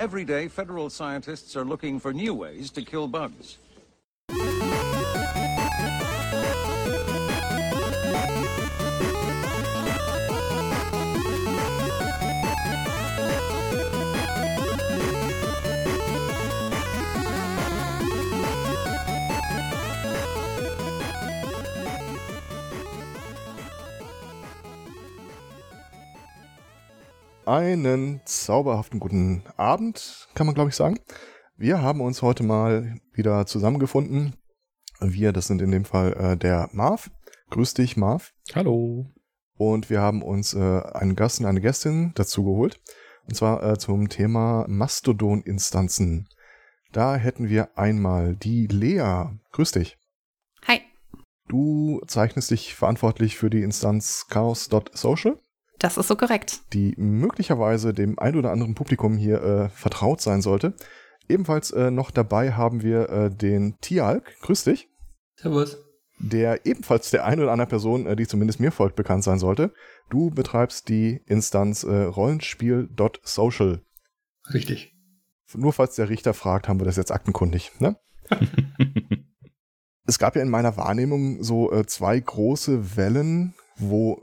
Every day, federal scientists are looking for new ways to kill bugs. Einen zauberhaften guten Abend, kann man glaube ich sagen. Wir haben uns heute mal wieder zusammengefunden. Wir, das sind in dem Fall äh, der Marv. Grüß dich, Marv. Hallo. Und wir haben uns äh, einen Gast und eine Gästin dazu geholt. Und zwar äh, zum Thema Mastodon-Instanzen. Da hätten wir einmal die Lea. Grüß dich. Hi. Du zeichnest dich verantwortlich für die Instanz chaos.social. Das ist so korrekt. Die möglicherweise dem ein oder anderen Publikum hier äh, vertraut sein sollte. Ebenfalls äh, noch dabei haben wir äh, den Tialk. Grüß dich. Servus. Der ebenfalls der ein oder anderen Person, äh, die zumindest mir folgt, bekannt sein sollte. Du betreibst die Instanz äh, rollenspiel.social. Richtig. Nur falls der Richter fragt, haben wir das jetzt aktenkundig. Ne? es gab ja in meiner Wahrnehmung so äh, zwei große Wellen, wo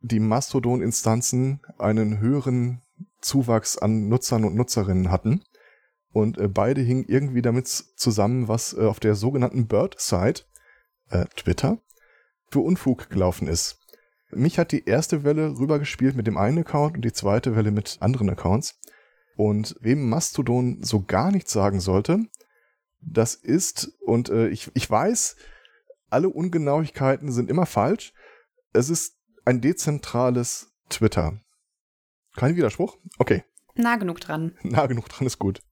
die Mastodon-Instanzen einen höheren Zuwachs an Nutzern und Nutzerinnen hatten. Und äh, beide hingen irgendwie damit zusammen, was äh, auf der sogenannten Bird-Site, äh, Twitter, für Unfug gelaufen ist. Mich hat die erste Welle rübergespielt mit dem einen Account und die zweite Welle mit anderen Accounts. Und wem Mastodon so gar nichts sagen sollte, das ist, und äh, ich, ich weiß, alle Ungenauigkeiten sind immer falsch. Es ist ein dezentrales Twitter. Kein Widerspruch? Okay. Nah genug dran. Nah genug dran ist gut.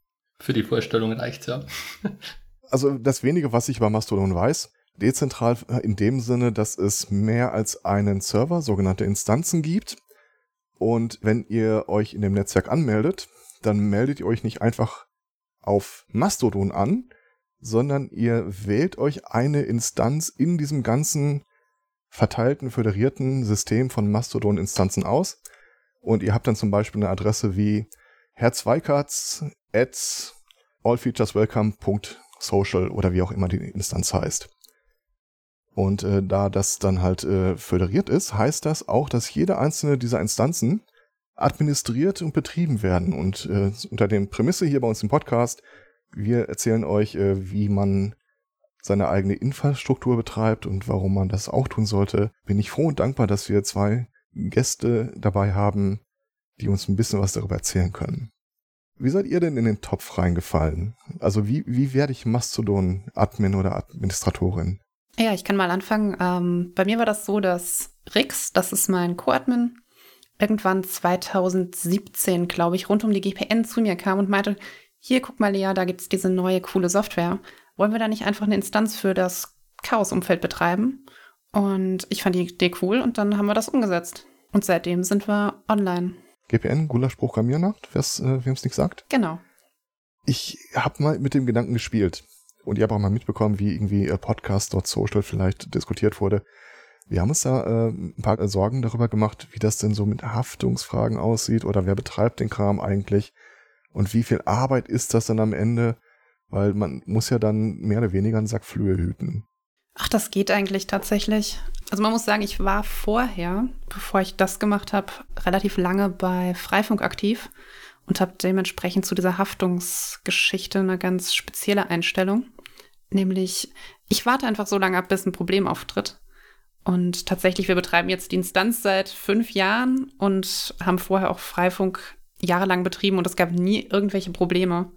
Für die Vorstellung reicht's ja. also das wenige, was ich über Mastodon weiß, dezentral in dem Sinne, dass es mehr als einen Server, sogenannte Instanzen gibt. Und wenn ihr euch in dem Netzwerk anmeldet, dann meldet ihr euch nicht einfach auf Mastodon an, sondern ihr wählt euch eine Instanz in diesem ganzen verteilten, föderierten System von Mastodon-Instanzen aus. Und ihr habt dann zum Beispiel eine Adresse wie herzweikatz at allfeatureswelcome.social oder wie auch immer die Instanz heißt. Und äh, da das dann halt äh, föderiert ist, heißt das auch, dass jede einzelne dieser Instanzen administriert und betrieben werden. Und äh, unter dem Prämisse hier bei uns im Podcast, wir erzählen euch, äh, wie man seine eigene Infrastruktur betreibt und warum man das auch tun sollte, bin ich froh und dankbar, dass wir zwei Gäste dabei haben, die uns ein bisschen was darüber erzählen können. Wie seid ihr denn in den Topf reingefallen? Also wie, wie werde ich Mastodon-Admin oder Administratorin? Ja, ich kann mal anfangen. Ähm, bei mir war das so, dass Rix, das ist mein Co-Admin, irgendwann 2017, glaube ich, rund um die GPN zu mir kam und meinte, hier, guck mal, Lea, da gibt's diese neue coole Software wollen wir da nicht einfach eine Instanz für das Chaos-Umfeld betreiben? Und ich fand die Idee cool und dann haben wir das umgesetzt. Und seitdem sind wir online. GPN, Gulasch Programmiernacht, äh, wem es nicht sagt? Genau. Ich habe mal mit dem Gedanken gespielt. Und ihr habt auch mal mitbekommen, wie irgendwie äh, Podcast.social vielleicht diskutiert wurde. Wir haben uns da äh, ein paar äh, Sorgen darüber gemacht, wie das denn so mit Haftungsfragen aussieht oder wer betreibt den Kram eigentlich und wie viel Arbeit ist das dann am Ende weil man muss ja dann mehr oder weniger einen Sack Flöhe hüten. Ach, das geht eigentlich tatsächlich. Also man muss sagen, ich war vorher, bevor ich das gemacht habe, relativ lange bei Freifunk aktiv und habe dementsprechend zu dieser Haftungsgeschichte eine ganz spezielle Einstellung. Nämlich, ich warte einfach so lange ab, bis ein Problem auftritt. Und tatsächlich, wir betreiben jetzt die Instanz seit fünf Jahren und haben vorher auch Freifunk jahrelang betrieben und es gab nie irgendwelche Probleme.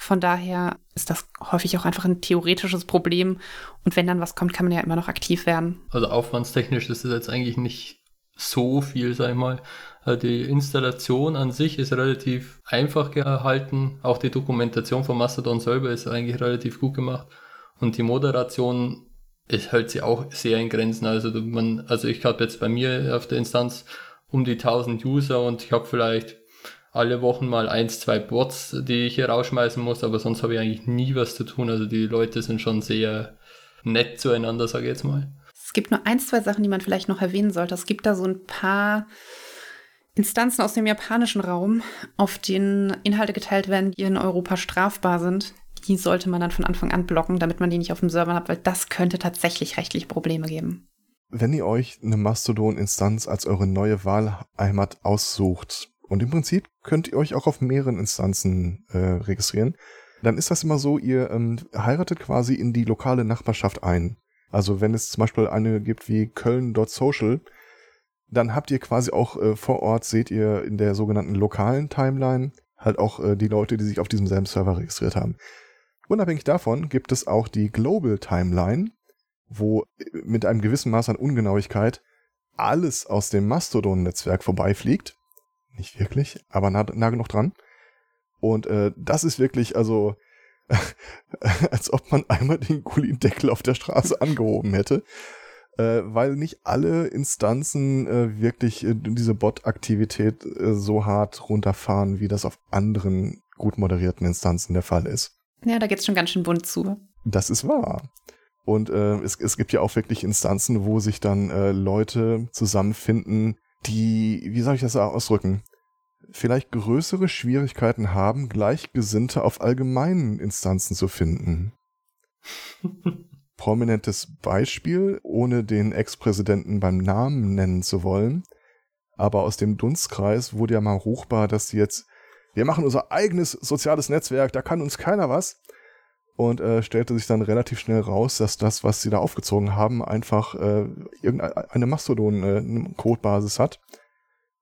Von daher ist das häufig auch einfach ein theoretisches Problem. Und wenn dann was kommt, kann man ja immer noch aktiv werden. Also aufwandstechnisch ist es jetzt eigentlich nicht so viel, sag ich mal. Also die Installation an sich ist relativ einfach gehalten. Auch die Dokumentation von Mastodon selber ist eigentlich relativ gut gemacht. Und die Moderation es hält sie auch sehr in Grenzen. Also man, also ich habe jetzt bei mir auf der Instanz um die 1000 User und ich habe vielleicht alle Wochen mal eins, zwei Bots, die ich hier rausschmeißen muss, aber sonst habe ich eigentlich nie was zu tun. Also die Leute sind schon sehr nett zueinander, sage ich jetzt mal. Es gibt nur ein, zwei Sachen, die man vielleicht noch erwähnen sollte. Es gibt da so ein paar Instanzen aus dem japanischen Raum, auf denen Inhalte geteilt werden, die in Europa strafbar sind, die sollte man dann von Anfang an blocken, damit man die nicht auf dem Server hat, weil das könnte tatsächlich rechtlich Probleme geben. Wenn ihr euch eine Mastodon-Instanz als eure neue Wahlheimat aussucht, und im Prinzip könnt ihr euch auch auf mehreren Instanzen äh, registrieren, dann ist das immer so, ihr ähm, heiratet quasi in die lokale Nachbarschaft ein. Also wenn es zum Beispiel eine gibt wie Köln.social, dann habt ihr quasi auch äh, vor Ort, seht ihr in der sogenannten lokalen Timeline halt auch äh, die Leute, die sich auf diesem selben Server registriert haben. Unabhängig davon gibt es auch die Global Timeline, wo äh, mit einem gewissen Maß an Ungenauigkeit alles aus dem Mastodon-Netzwerk vorbeifliegt. Nicht wirklich, aber nah, nah genug dran. Und äh, das ist wirklich, also, als ob man einmal den Gullideckel auf der Straße angehoben hätte äh, weil nicht alle Instanzen äh, wirklich äh, diese Bot-Aktivität äh, so hart runterfahren, wie das auf anderen gut moderierten Instanzen der Fall ist. Ja, da geht's schon ganz schön bunt zu. Das ist wahr. Und äh, es, es gibt ja auch wirklich Instanzen, wo sich dann äh, Leute zusammenfinden, die, wie soll ich das ausdrücken, vielleicht größere Schwierigkeiten haben, Gleichgesinnte auf allgemeinen Instanzen zu finden. prominentes Beispiel, ohne den Ex-Präsidenten beim Namen nennen zu wollen. Aber aus dem Dunstkreis wurde ja mal ruchbar, dass die jetzt, wir machen unser eigenes soziales Netzwerk, da kann uns keiner was. Und äh, stellte sich dann relativ schnell raus, dass das, was sie da aufgezogen haben, einfach äh, irgendeine Mastodon-Codebasis äh, hat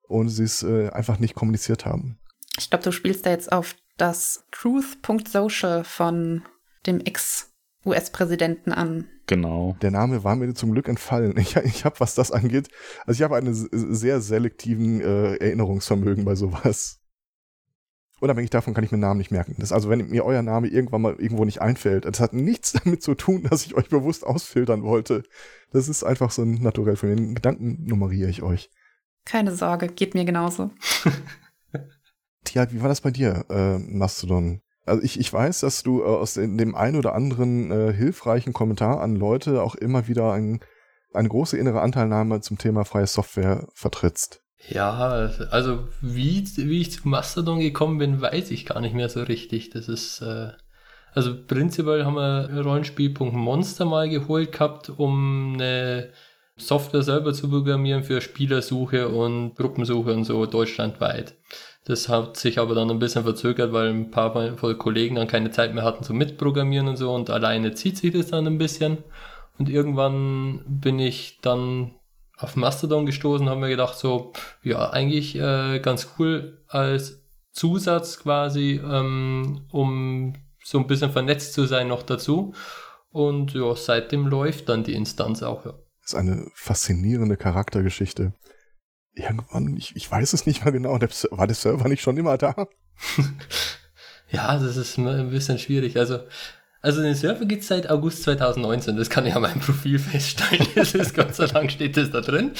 und sie es äh, einfach nicht kommuniziert haben. Ich glaube, du spielst da jetzt auf das Truth.social von dem Ex US-Präsidenten an. Genau. Der Name war mir zum Glück entfallen. Ich, ich habe, was das angeht, also ich habe einen sehr selektiven äh, Erinnerungsvermögen bei sowas. Unabhängig davon kann ich mir Namen nicht merken. Das, also wenn mir euer Name irgendwann mal irgendwo nicht einfällt, das hat nichts damit zu tun, dass ich euch bewusst ausfiltern wollte. Das ist einfach so ein Naturell für den Gedanken nummeriere ich euch. Keine Sorge, geht mir genauso. Tja, wie war das bei dir, äh, Mastodon? Also ich, ich weiß, dass du äh, aus dem einen oder anderen äh, hilfreichen Kommentar an Leute auch immer wieder ein, eine große innere Anteilnahme zum Thema freie Software vertrittst. Ja, also wie, wie ich zu Mastodon gekommen bin, weiß ich gar nicht mehr so richtig. Das ist, äh, also prinzipiell haben wir Rollenspiel.monster mal geholt gehabt, um eine Software selber zu programmieren für Spielersuche und Gruppensuche und so deutschlandweit. Das hat sich aber dann ein bisschen verzögert, weil ein paar von Kollegen dann keine Zeit mehr hatten zum Mitprogrammieren und so und alleine zieht sich das dann ein bisschen. Und irgendwann bin ich dann auf Mastodon gestoßen, haben mir gedacht, so, ja, eigentlich äh, ganz cool als Zusatz quasi, ähm, um so ein bisschen vernetzt zu sein noch dazu. Und ja, seitdem läuft dann die Instanz auch, ja. Das ist eine faszinierende Charaktergeschichte irgendwann, ich, ich weiß es nicht mehr genau, der, war der Server nicht schon immer da? ja, das ist ein bisschen schwierig. Also, also den Server gibt es seit August 2019, das kann ich an meinem Profil feststellen. Das ist Gott sei Dank steht das da drin.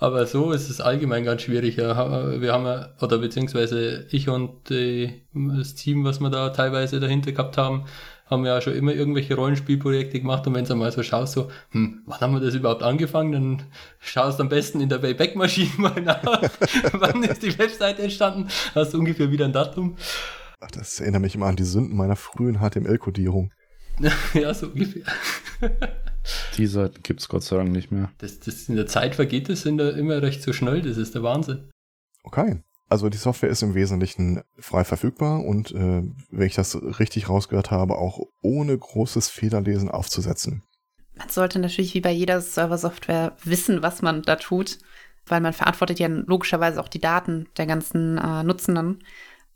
Aber so ist es allgemein ganz schwierig. Wir haben ja, oder beziehungsweise ich und die, das Team, was wir da teilweise dahinter gehabt haben, haben ja schon immer irgendwelche Rollenspielprojekte gemacht und wenn du mal so schaust, so, hm, wann haben wir das überhaupt angefangen, dann schaust du am besten in der Wayback-Maschine mal nach, wann ist die Webseite entstanden, hast du ungefähr wieder ein Datum. Ach, das erinnert mich immer an die Sünden meiner frühen HTML-Kodierung. ja, so ungefähr. die Seiten gibt es Gott sei Dank nicht mehr. Das, das in der Zeit vergeht es immer recht so schnell, das ist der Wahnsinn. Okay. Also die Software ist im Wesentlichen frei verfügbar und äh, wenn ich das richtig rausgehört habe, auch ohne großes Federlesen aufzusetzen. Man sollte natürlich wie bei jeder Server-Software wissen, was man da tut, weil man verantwortet ja logischerweise auch die Daten der ganzen äh, Nutzenden.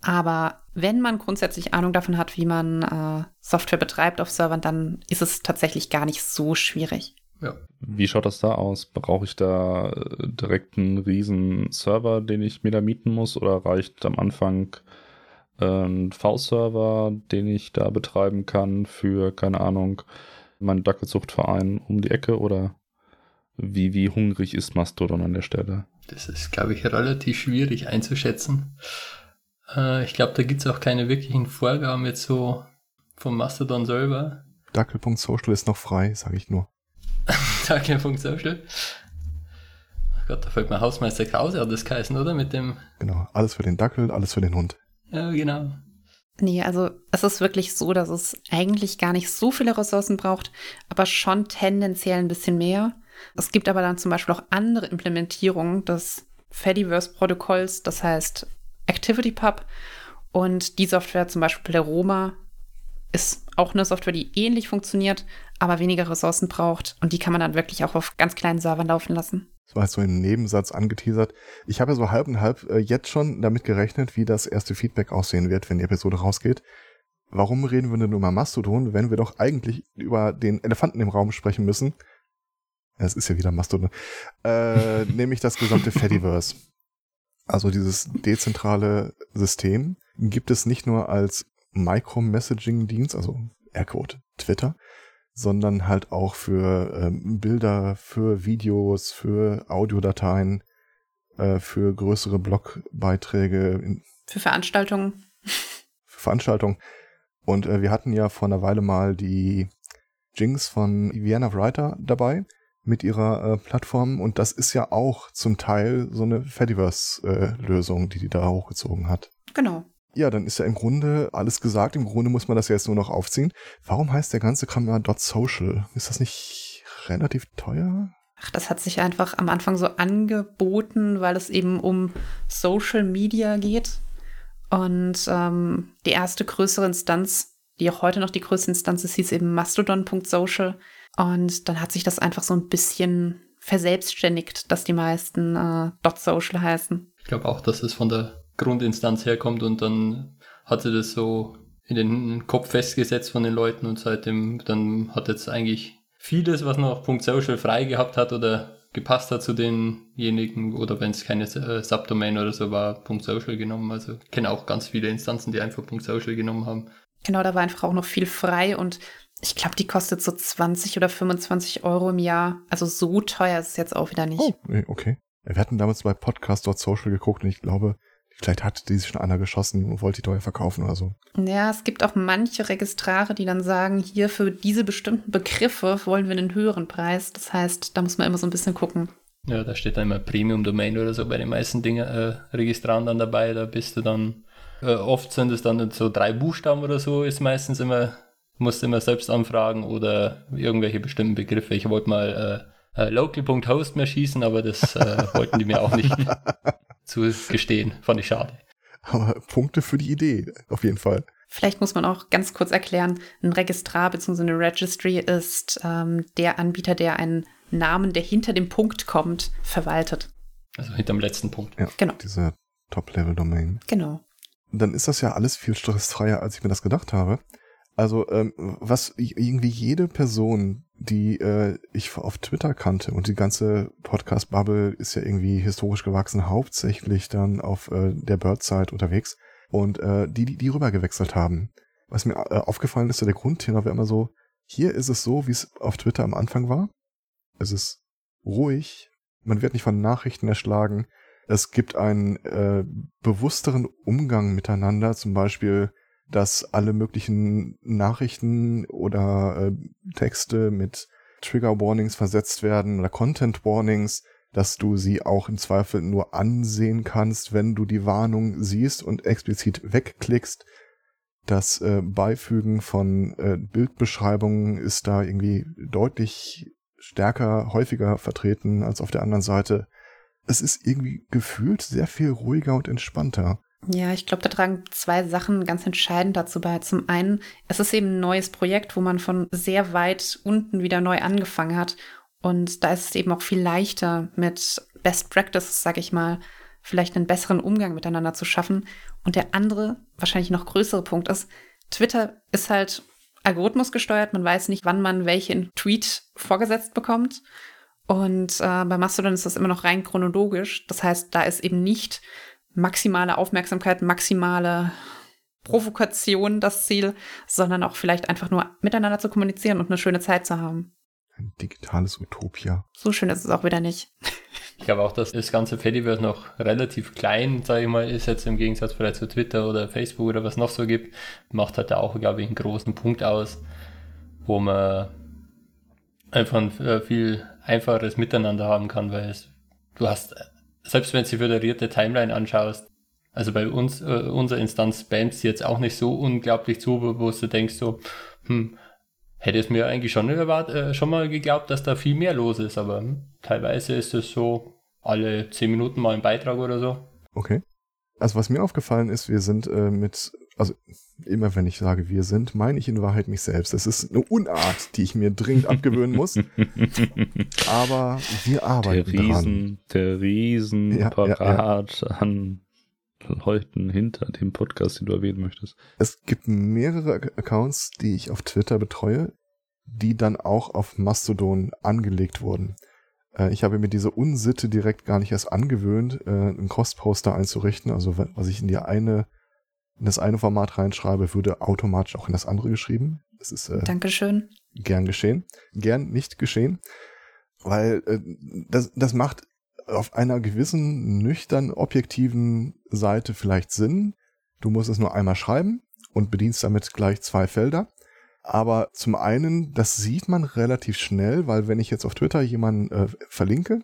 Aber wenn man grundsätzlich Ahnung davon hat, wie man äh, Software betreibt auf Servern, dann ist es tatsächlich gar nicht so schwierig. Ja. Wie schaut das da aus? Brauche ich da äh, direkt einen riesen Server, den ich mir da mieten muss? Oder reicht am Anfang äh, ein V-Server, den ich da betreiben kann für, keine Ahnung, meinen Dackelzuchtverein um die Ecke? Oder wie, wie hungrig ist Mastodon an der Stelle? Das ist, glaube ich, relativ schwierig einzuschätzen. Äh, ich glaube, da gibt es auch keine wirklichen Vorgaben jetzt so vom Mastodon selber. Dackel.social ist noch frei, sage ich nur. Dackel.social. Gott, da fällt mir Hausmeister Krause, hat das geheißen, oder? Mit dem. Genau, alles für den Dackel, alles für den Hund. Ja, genau. Nee, also es ist wirklich so, dass es eigentlich gar nicht so viele Ressourcen braucht, aber schon tendenziell ein bisschen mehr. Es gibt aber dann zum Beispiel auch andere Implementierungen des Fediverse-Protokolls, das heißt ActivityPub. Und die Software, zum Beispiel Pleroma, ist auch eine Software, die ähnlich funktioniert, aber weniger Ressourcen braucht. Und die kann man dann wirklich auch auf ganz kleinen Servern laufen lassen. Das war jetzt so ein Nebensatz angeteasert. Ich habe ja so halb und halb äh, jetzt schon damit gerechnet, wie das erste Feedback aussehen wird, wenn die Episode rausgeht. Warum reden wir denn über Mastodon, wenn wir doch eigentlich über den Elefanten im Raum sprechen müssen? Es ist ja wieder Mastodon. Äh, nämlich das gesamte Fediverse. Also dieses dezentrale System gibt es nicht nur als Micro-Messaging-Dienst, also Aircode Twitter, sondern halt auch für ähm, Bilder, für Videos, für Audiodateien, äh, für größere Blogbeiträge, Für Veranstaltungen. für Veranstaltungen. Und äh, wir hatten ja vor einer Weile mal die Jinx von Vienna Writer dabei mit ihrer äh, Plattform und das ist ja auch zum Teil so eine Fediverse-Lösung, die die da hochgezogen hat. Genau. Ja, dann ist ja im Grunde alles gesagt. Im Grunde muss man das ja jetzt nur noch aufziehen. Warum heißt der ganze Kram ja .social? Ist das nicht relativ teuer? Ach, das hat sich einfach am Anfang so angeboten, weil es eben um Social Media geht. Und ähm, die erste größere Instanz, die auch heute noch die größte Instanz ist, hieß eben mastodon.social. Und dann hat sich das einfach so ein bisschen verselbstständigt, dass die meisten äh, .social heißen. Ich glaube auch, dass es von der Grundinstanz herkommt und dann hat sie das so in den Kopf festgesetzt von den Leuten und seitdem dann hat jetzt eigentlich vieles, was noch .social frei gehabt hat oder gepasst hat zu denjenigen oder wenn es keine äh, Subdomain oder so war, .social genommen. Also ich kenne auch ganz viele Instanzen, die einfach .social genommen haben. Genau, da war einfach auch noch viel frei und ich glaube, die kostet so 20 oder 25 Euro im Jahr. Also so teuer ist es jetzt auch wieder nicht. Oh, nee, okay. Wir hatten damals bei podcast.social geguckt und ich glaube, vielleicht hatte die sich schon einer geschossen und wollte die teuer verkaufen oder so. Ja, es gibt auch manche Registrare, die dann sagen, hier für diese bestimmten Begriffe wollen wir einen höheren Preis. Das heißt, da muss man immer so ein bisschen gucken. Ja, da steht dann immer Premium-Domain oder so bei den meisten Dingen, äh, Registraren dann dabei. Da bist du dann, äh, oft sind es dann so drei Buchstaben oder so, ist meistens immer, musst du immer selbst anfragen oder irgendwelche bestimmten Begriffe. Ich wollte mal äh, äh, local.host mehr schießen, aber das äh, wollten die mir auch nicht zu gestehen. Fand ich schade. Aber Punkte für die Idee, auf jeden Fall. Vielleicht muss man auch ganz kurz erklären, ein Registrar bzw. eine Registry ist ähm, der Anbieter, der einen Namen, der hinter dem Punkt kommt, verwaltet. Also hinterm letzten Punkt. Ja, Genau. diese Top-Level-Domain. Genau. Dann ist das ja alles viel stressfreier, als ich mir das gedacht habe. Also, ähm, was irgendwie jede Person, die äh, ich auf Twitter kannte und die ganze Podcast-Bubble ist ja irgendwie historisch gewachsen, hauptsächlich dann auf äh, der Bird-Site unterwegs und äh, die, die, die rüber gewechselt haben. Was mir äh, aufgefallen ist, so der Grundtenor war immer so, hier ist es so, wie es auf Twitter am Anfang war. Es ist ruhig, man wird nicht von Nachrichten erschlagen. Es gibt einen äh, bewussteren Umgang miteinander, zum Beispiel, dass alle möglichen Nachrichten oder äh, Texte mit Trigger Warnings versetzt werden oder Content Warnings, dass du sie auch im Zweifel nur ansehen kannst, wenn du die Warnung siehst und explizit wegklickst. Das äh, Beifügen von äh, Bildbeschreibungen ist da irgendwie deutlich stärker, häufiger vertreten als auf der anderen Seite. Es ist irgendwie gefühlt sehr viel ruhiger und entspannter. Ja, ich glaube, da tragen zwei Sachen ganz entscheidend dazu bei. Zum einen, es ist eben ein neues Projekt, wo man von sehr weit unten wieder neu angefangen hat. Und da ist es eben auch viel leichter, mit Best Practices, sag ich mal, vielleicht einen besseren Umgang miteinander zu schaffen. Und der andere, wahrscheinlich noch größere Punkt ist, Twitter ist halt Algorithmus gesteuert. Man weiß nicht, wann man welchen Tweet vorgesetzt bekommt. Und äh, bei Mastodon ist das immer noch rein chronologisch. Das heißt, da ist eben nicht maximale Aufmerksamkeit, maximale Provokation das Ziel, sondern auch vielleicht einfach nur miteinander zu kommunizieren und eine schöne Zeit zu haben. Ein digitales Utopia. So schön ist es auch wieder nicht. Ich glaube auch, dass das ganze Fediverse noch relativ klein, sage ich mal, ist jetzt im Gegensatz vielleicht zu Twitter oder Facebook oder was noch so gibt. Macht halt da auch, glaube ich, einen großen Punkt aus, wo man einfach ein äh, viel einfacheres Miteinander haben kann, weil es du hast, selbst wenn du die föderierte Timeline anschaust, also bei uns, äh, unserer Instanz spammt jetzt auch nicht so unglaublich zu, wo du denkst so, hm, hätte es mir eigentlich schon, erwart, äh, schon mal geglaubt, dass da viel mehr los ist, aber hm, teilweise ist es so alle zehn Minuten mal ein Beitrag oder so. Okay. Also was mir aufgefallen ist, wir sind äh, mit, also immer wenn ich sage wir sind, meine ich in Wahrheit mich selbst. Das ist eine Unart, die ich mir dringend abgewöhnen muss. Aber wir arbeiten der Riesen, dran. Der Riesenparat Ja, ja, an Leuten hinter dem Podcast, den du erwähnen möchtest. Es gibt mehrere Ac- Accounts, die ich auf Twitter betreue, die dann auch auf Mastodon angelegt wurden. Äh, ich habe mir diese Unsitte direkt gar nicht erst angewöhnt, äh, einen Cross-Poster einzurichten. Also wa- was ich in die eine, in das eine Format reinschreibe, würde automatisch auch in das andere geschrieben. Das ist äh, Dankeschön. gern geschehen. Gern nicht geschehen. Weil äh, das, das macht auf einer gewissen, nüchtern, objektiven Seite vielleicht Sinn. Du musst es nur einmal schreiben und bedienst damit gleich zwei Felder. Aber zum einen, das sieht man relativ schnell, weil wenn ich jetzt auf Twitter jemanden äh, verlinke,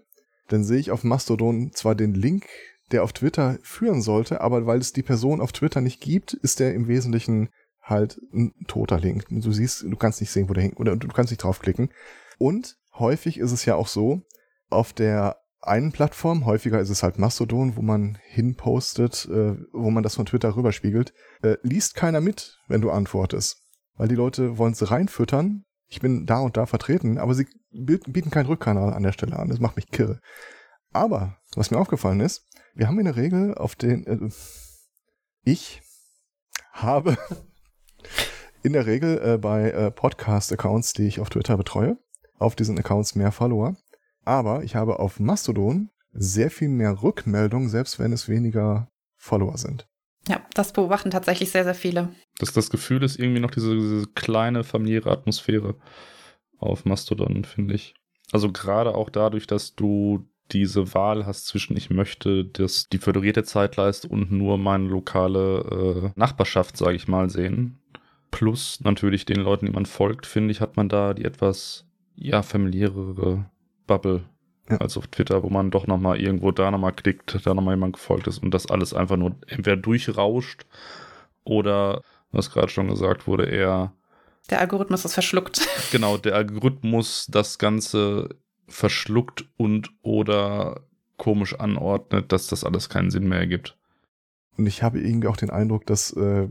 dann sehe ich auf Mastodon zwar den Link, der auf Twitter führen sollte, aber weil es die Person auf Twitter nicht gibt, ist der im Wesentlichen halt ein toter Link. Du siehst, du kannst nicht sehen, wo der hängt, oder du kannst nicht draufklicken. Und häufig ist es ja auch so, auf der einen Plattform, häufiger ist es halt Mastodon, wo man hinpostet, äh, wo man das von Twitter rüberspiegelt, äh, liest keiner mit, wenn du antwortest. Weil die Leute wollen es reinfüttern. Ich bin da und da vertreten, aber sie bi- bieten keinen Rückkanal an der Stelle an. Das macht mich kirre. Aber, was mir aufgefallen ist, wir haben in der Regel auf den, äh, ich habe in der Regel äh, bei äh, Podcast-Accounts, die ich auf Twitter betreue, auf diesen Accounts mehr Follower. Aber ich habe auf Mastodon sehr viel mehr Rückmeldungen, selbst wenn es weniger Follower sind. Ja, das beobachten tatsächlich sehr, sehr viele. Das, das Gefühl ist irgendwie noch diese, diese kleine familiäre Atmosphäre auf Mastodon, finde ich. Also gerade auch dadurch, dass du diese Wahl hast zwischen ich möchte das, die föderierte Zeitleiste und nur meine lokale äh, Nachbarschaft, sage ich mal, sehen. Plus natürlich den Leuten, die man folgt, finde ich, hat man da die etwas, ja, familiärere Bubble Ja. als auf Twitter, wo man doch nochmal irgendwo da nochmal klickt, da nochmal jemand gefolgt ist und das alles einfach nur entweder durchrauscht oder, was gerade schon gesagt wurde, eher Der Algorithmus ist verschluckt. genau der Algorithmus das Ganze verschluckt und oder komisch anordnet, dass das alles keinen Sinn mehr ergibt. Und ich habe irgendwie auch den Eindruck, dass äh,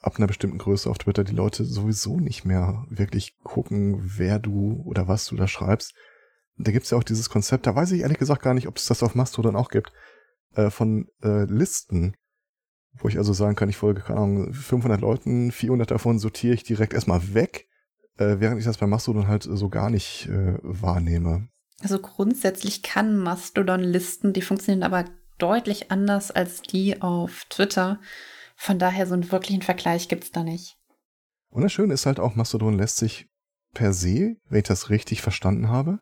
ab einer bestimmten Größe auf Twitter die Leute sowieso nicht mehr wirklich gucken, wer du oder was du da schreibst. Da gibt's ja auch dieses Konzept, da weiß ich ehrlich gesagt gar nicht, ob es das auf Mastodon auch gibt, äh, von äh, Listen, wo ich also sagen kann, ich folge, keine Ahnung, 500 Leuten, 400 davon sortiere ich direkt erstmal weg, äh, während ich das bei Mastodon halt so gar nicht äh, wahrnehme. Also grundsätzlich kann Mastodon Listen, die funktionieren aber deutlich anders als die auf Twitter. Von daher so einen wirklichen Vergleich gibt's da nicht. Und das Schöne ist halt auch, Mastodon lässt sich per se, wenn ich das richtig verstanden habe,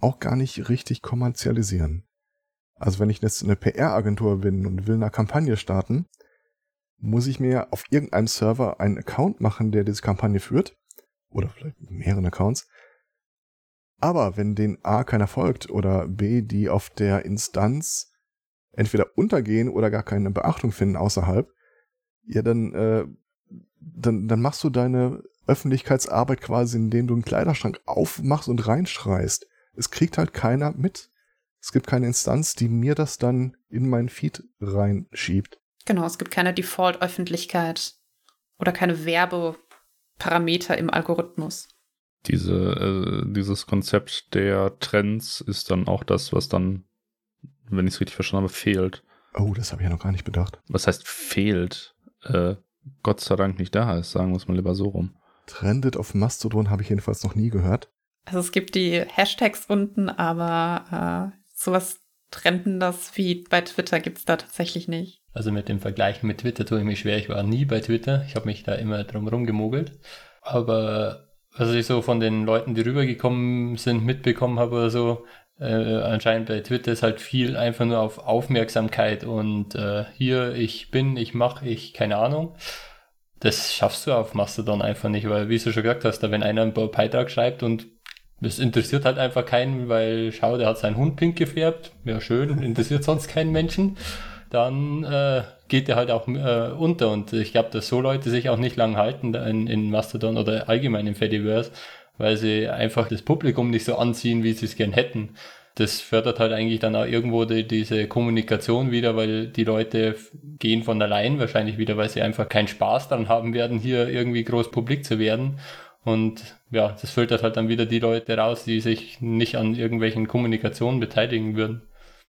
auch gar nicht richtig kommerzialisieren. Also wenn ich jetzt eine PR-Agentur bin und will eine Kampagne starten, muss ich mir auf irgendeinem Server einen Account machen, der diese Kampagne führt. Oder vielleicht mehrere Accounts. Aber wenn den A keiner folgt oder B, die auf der Instanz entweder untergehen oder gar keine Beachtung finden außerhalb, ja, dann, äh, dann, dann machst du deine Öffentlichkeitsarbeit quasi, indem du einen Kleiderschrank aufmachst und reinschreist. Es kriegt halt keiner mit. Es gibt keine Instanz, die mir das dann in meinen Feed reinschiebt. Genau, es gibt keine Default-Öffentlichkeit oder keine Werbeparameter im Algorithmus. Diese, äh, dieses Konzept der Trends ist dann auch das, was dann, wenn ich es richtig verstanden habe, fehlt. Oh, das habe ich ja noch gar nicht bedacht. Was heißt fehlt? Äh, Gott sei Dank nicht da ist, sagen wir es mal lieber so rum. Trended auf Mastodon habe ich jedenfalls noch nie gehört. Also es gibt die Hashtags unten, aber äh, sowas Trendendes wie bei Twitter gibt's da tatsächlich nicht. Also mit dem Vergleich mit Twitter tue ich mich schwer. Ich war nie bei Twitter. Ich habe mich da immer drum rumgemogelt. Aber was ich so von den Leuten, die rübergekommen sind, mitbekommen habe oder so, äh, anscheinend bei Twitter ist halt viel einfach nur auf Aufmerksamkeit und äh, hier, ich bin, ich mache, ich, keine Ahnung. Das schaffst du auf Mastodon einfach nicht, weil wie du schon gesagt hast, da wenn einer einen Beitrag schreibt und das interessiert halt einfach keinen, weil schau, der hat seinen Hund pink gefärbt. Ja, schön, interessiert sonst keinen Menschen. Dann äh, geht der halt auch äh, unter. Und ich glaube, dass so Leute sich auch nicht lang halten in, in Mastodon oder allgemein im Fediverse, weil sie einfach das Publikum nicht so anziehen, wie sie es gern hätten. Das fördert halt eigentlich dann auch irgendwo die, diese Kommunikation wieder, weil die Leute gehen von allein wahrscheinlich wieder, weil sie einfach keinen Spaß daran haben werden, hier irgendwie groß publik zu werden. Und ja, das filtert halt dann wieder die Leute raus, die sich nicht an irgendwelchen Kommunikationen beteiligen würden.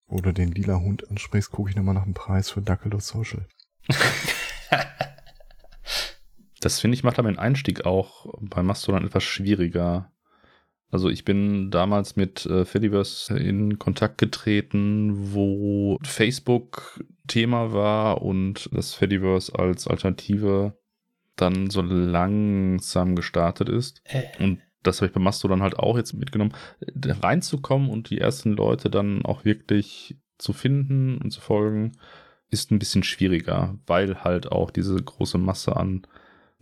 Oder den lila Hund ansprichst, gucke ich nochmal nach dem Preis für Dackel.social. das finde ich macht aber den Einstieg auch bei Mastodon etwas schwieriger. Also ich bin damals mit äh, Fediverse in Kontakt getreten, wo Facebook Thema war und das Fediverse als Alternative dann so langsam gestartet ist. Äh. Und das habe ich bei Mastodon halt auch jetzt mitgenommen, reinzukommen und die ersten Leute dann auch wirklich zu finden und zu folgen, ist ein bisschen schwieriger, weil halt auch diese große Masse an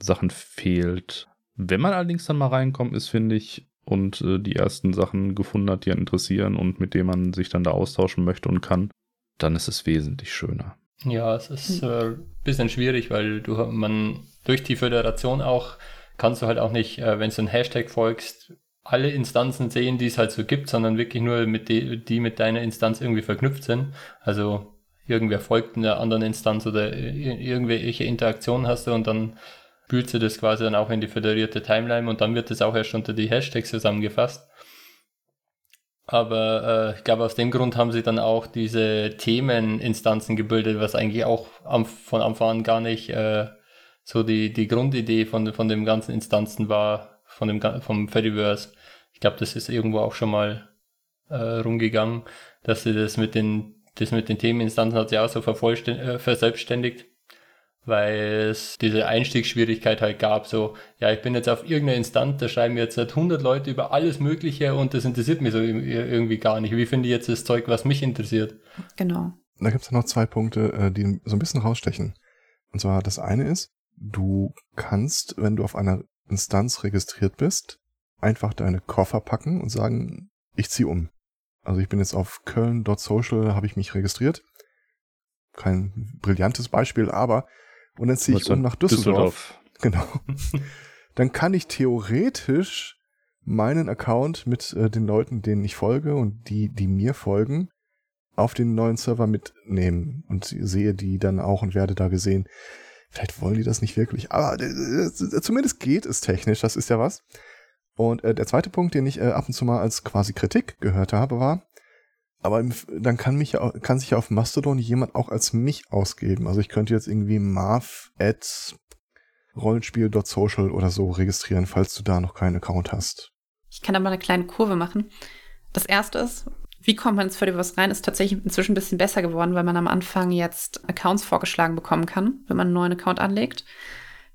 Sachen fehlt. Wenn man allerdings dann mal reinkommt, ist, finde ich, und äh, die ersten Sachen gefunden hat, die einen interessieren und mit denen man sich dann da austauschen möchte und kann, dann ist es wesentlich schöner. Ja, es ist ein äh, bisschen schwierig, weil du man durch die Föderation auch kannst du halt auch nicht, äh, wenn du einen Hashtag folgst, alle Instanzen sehen, die es halt so gibt, sondern wirklich nur mit die, die mit deiner Instanz irgendwie verknüpft sind. Also irgendwer folgt einer anderen Instanz oder irgendwelche Interaktionen hast du und dann spült sie das quasi dann auch in die föderierte Timeline und dann wird das auch erst unter die Hashtags zusammengefasst. Aber äh, ich glaube, aus dem Grund haben sie dann auch diese Themeninstanzen gebildet, was eigentlich auch am, von Anfang an gar nicht äh, so die, die Grundidee von, von dem ganzen Instanzen war, von dem, vom Fediverse. Ich glaube, das ist irgendwo auch schon mal äh, rumgegangen, dass sie das mit den, das mit den Themeninstanzen hat sie auch so äh, verselbstständigt, weil es diese Einstiegsschwierigkeit halt gab, so, ja, ich bin jetzt auf irgendeiner Instanz, da schreiben jetzt seit 100 Leute über alles Mögliche und das interessiert mich so irgendwie gar nicht. Wie finde ich jetzt das Zeug, was mich interessiert? Genau. Da gibt es noch zwei Punkte, äh, die so ein bisschen rausstechen. Und zwar das eine ist, Du kannst, wenn du auf einer Instanz registriert bist, einfach deine Koffer packen und sagen, ich ziehe um. Also ich bin jetzt auf köln.social, habe ich mich registriert. Kein brillantes Beispiel, aber und dann ziehe ich um nach Düsseldorf. Düsseldorf. Genau. dann kann ich theoretisch meinen Account mit äh, den Leuten, denen ich folge und die, die mir folgen, auf den neuen Server mitnehmen und sehe die dann auch und werde da gesehen. Vielleicht wollen die das nicht wirklich, aber äh, zumindest geht es technisch, das ist ja was. Und äh, der zweite Punkt, den ich äh, ab und zu mal als quasi Kritik gehört habe, war, aber im, dann kann mich kann sich ja auf Mastodon jemand auch als mich ausgeben. Also ich könnte jetzt irgendwie marv at rollenspiel.social oder so registrieren, falls du da noch keinen Account hast. Ich kann aber eine kleine Kurve machen. Das erste ist, wie kommt man ins Fediverse rein? Ist tatsächlich inzwischen ein bisschen besser geworden, weil man am Anfang jetzt Accounts vorgeschlagen bekommen kann, wenn man einen neuen Account anlegt.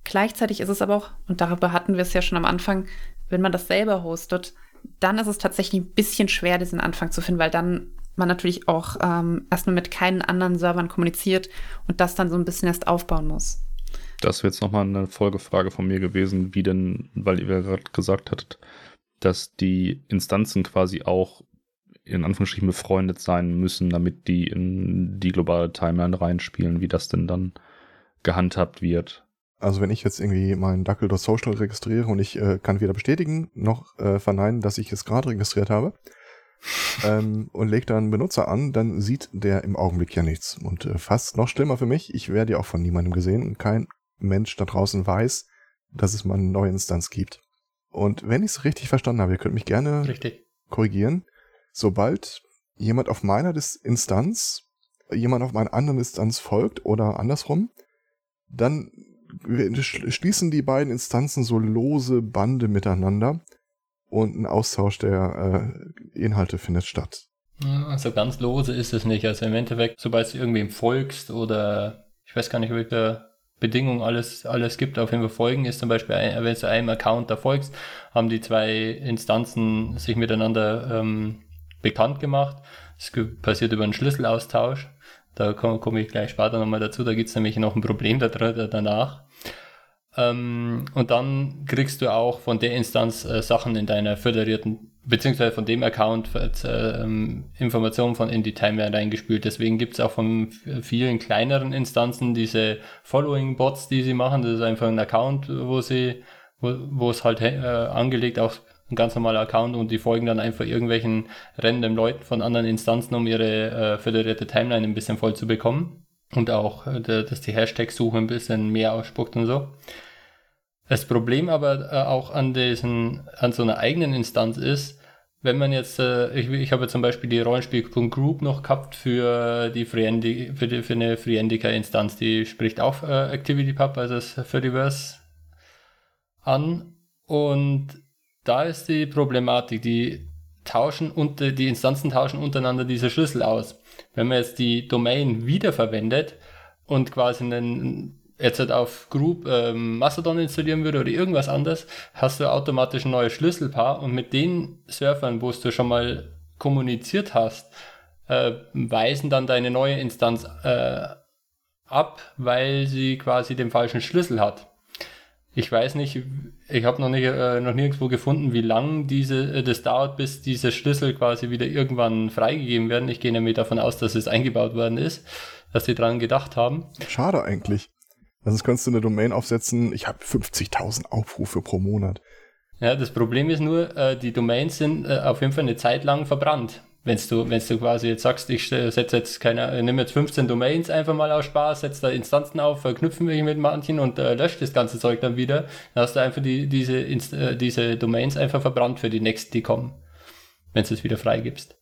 Gleichzeitig ist es aber auch, und darüber hatten wir es ja schon am Anfang, wenn man das selber hostet, dann ist es tatsächlich ein bisschen schwer, diesen Anfang zu finden, weil dann man natürlich auch ähm, erstmal mit keinen anderen Servern kommuniziert und das dann so ein bisschen erst aufbauen muss. Das wäre jetzt nochmal eine Folgefrage von mir gewesen, wie denn, weil ihr gerade gesagt hattet, dass die Instanzen quasi auch in Anführungsstrichen befreundet sein müssen, damit die in die globale Timeline reinspielen, wie das denn dann gehandhabt wird. Also wenn ich jetzt irgendwie meinen Social registriere und ich äh, kann weder bestätigen noch äh, verneinen, dass ich es gerade registriert habe ähm, und lege dann Benutzer an, dann sieht der im Augenblick ja nichts. Und äh, fast noch schlimmer für mich, ich werde ja auch von niemandem gesehen und kein Mensch da draußen weiß, dass es mal eine neue Instanz gibt. Und wenn ich es richtig verstanden habe, ihr könnt mich gerne richtig. korrigieren, sobald jemand auf meiner Instanz jemand auf meiner anderen Instanz folgt oder andersrum, dann schließen die beiden Instanzen so lose Bande miteinander und ein Austausch der äh, Inhalte findet statt. Also ganz lose ist es nicht. Also im Endeffekt, sobald du irgendwem folgst oder ich weiß gar nicht, welche Bedingungen alles, alles gibt, auf jeden Fall folgen ist zum Beispiel, wenn du einem Account da folgst, haben die zwei Instanzen sich miteinander ähm, bekannt gemacht. Es passiert über einen Schlüsselaustausch. Da komme komm ich gleich später nochmal dazu. Da gibt es nämlich noch ein Problem da, danach. Ähm, und dann kriegst du auch von der Instanz äh, Sachen in deiner föderierten beziehungsweise von dem Account äh, Informationen von in die Timeline reingespült. Deswegen gibt es auch von vielen kleineren Instanzen diese Following-Bots, die sie machen. Das ist einfach ein Account, wo sie, wo, es halt äh, angelegt auch ein ganz normaler Account und die folgen dann einfach irgendwelchen random Leuten von anderen Instanzen, um ihre äh, föderierte Timeline ein bisschen voll zu bekommen. Und auch, äh, dass die Hashtag-Suche ein bisschen mehr ausspuckt und so. Das Problem aber äh, auch an diesen, an so einer eigenen Instanz ist, wenn man jetzt, äh, ich, ich habe zum Beispiel die Rollenspiel.group noch gehabt für die Freendi, für, die, für eine Freehandica-Instanz, die spricht auch äh, ActivityPub, also das Fediverse an. Und da ist die Problematik, die tauschen und die Instanzen tauschen untereinander diese Schlüssel aus. Wenn man jetzt die Domain wiederverwendet und quasi einen jetzt halt auf Group ähm, Mastodon installieren würde oder irgendwas anderes, hast du automatisch ein neues Schlüsselpaar und mit den Surfern, wo du schon mal kommuniziert hast, äh, weisen dann deine neue Instanz äh, ab, weil sie quasi den falschen Schlüssel hat. Ich weiß nicht, ich habe noch, nicht, äh, noch nirgendwo gefunden, wie lang diese, äh, das dauert, bis diese Schlüssel quasi wieder irgendwann freigegeben werden. Ich gehe nämlich davon aus, dass es eingebaut worden ist, dass sie dran gedacht haben. Schade eigentlich. Sonst könntest du eine Domain aufsetzen, ich habe 50.000 Aufrufe pro Monat. Ja, das Problem ist nur, äh, die Domains sind äh, auf jeden Fall eine Zeit lang verbrannt. Wenn du, wenn du quasi jetzt sagst, ich setze jetzt keine, nehme jetzt 15 Domains einfach mal aus Spaß, setze da Instanzen auf, verknüpfen mich mit manchen und äh, löscht das ganze Zeug dann wieder, dann hast du einfach die, diese, Inst äh, diese Domains einfach verbrannt für die nächsten, die kommen, wenn du es wieder freigibst.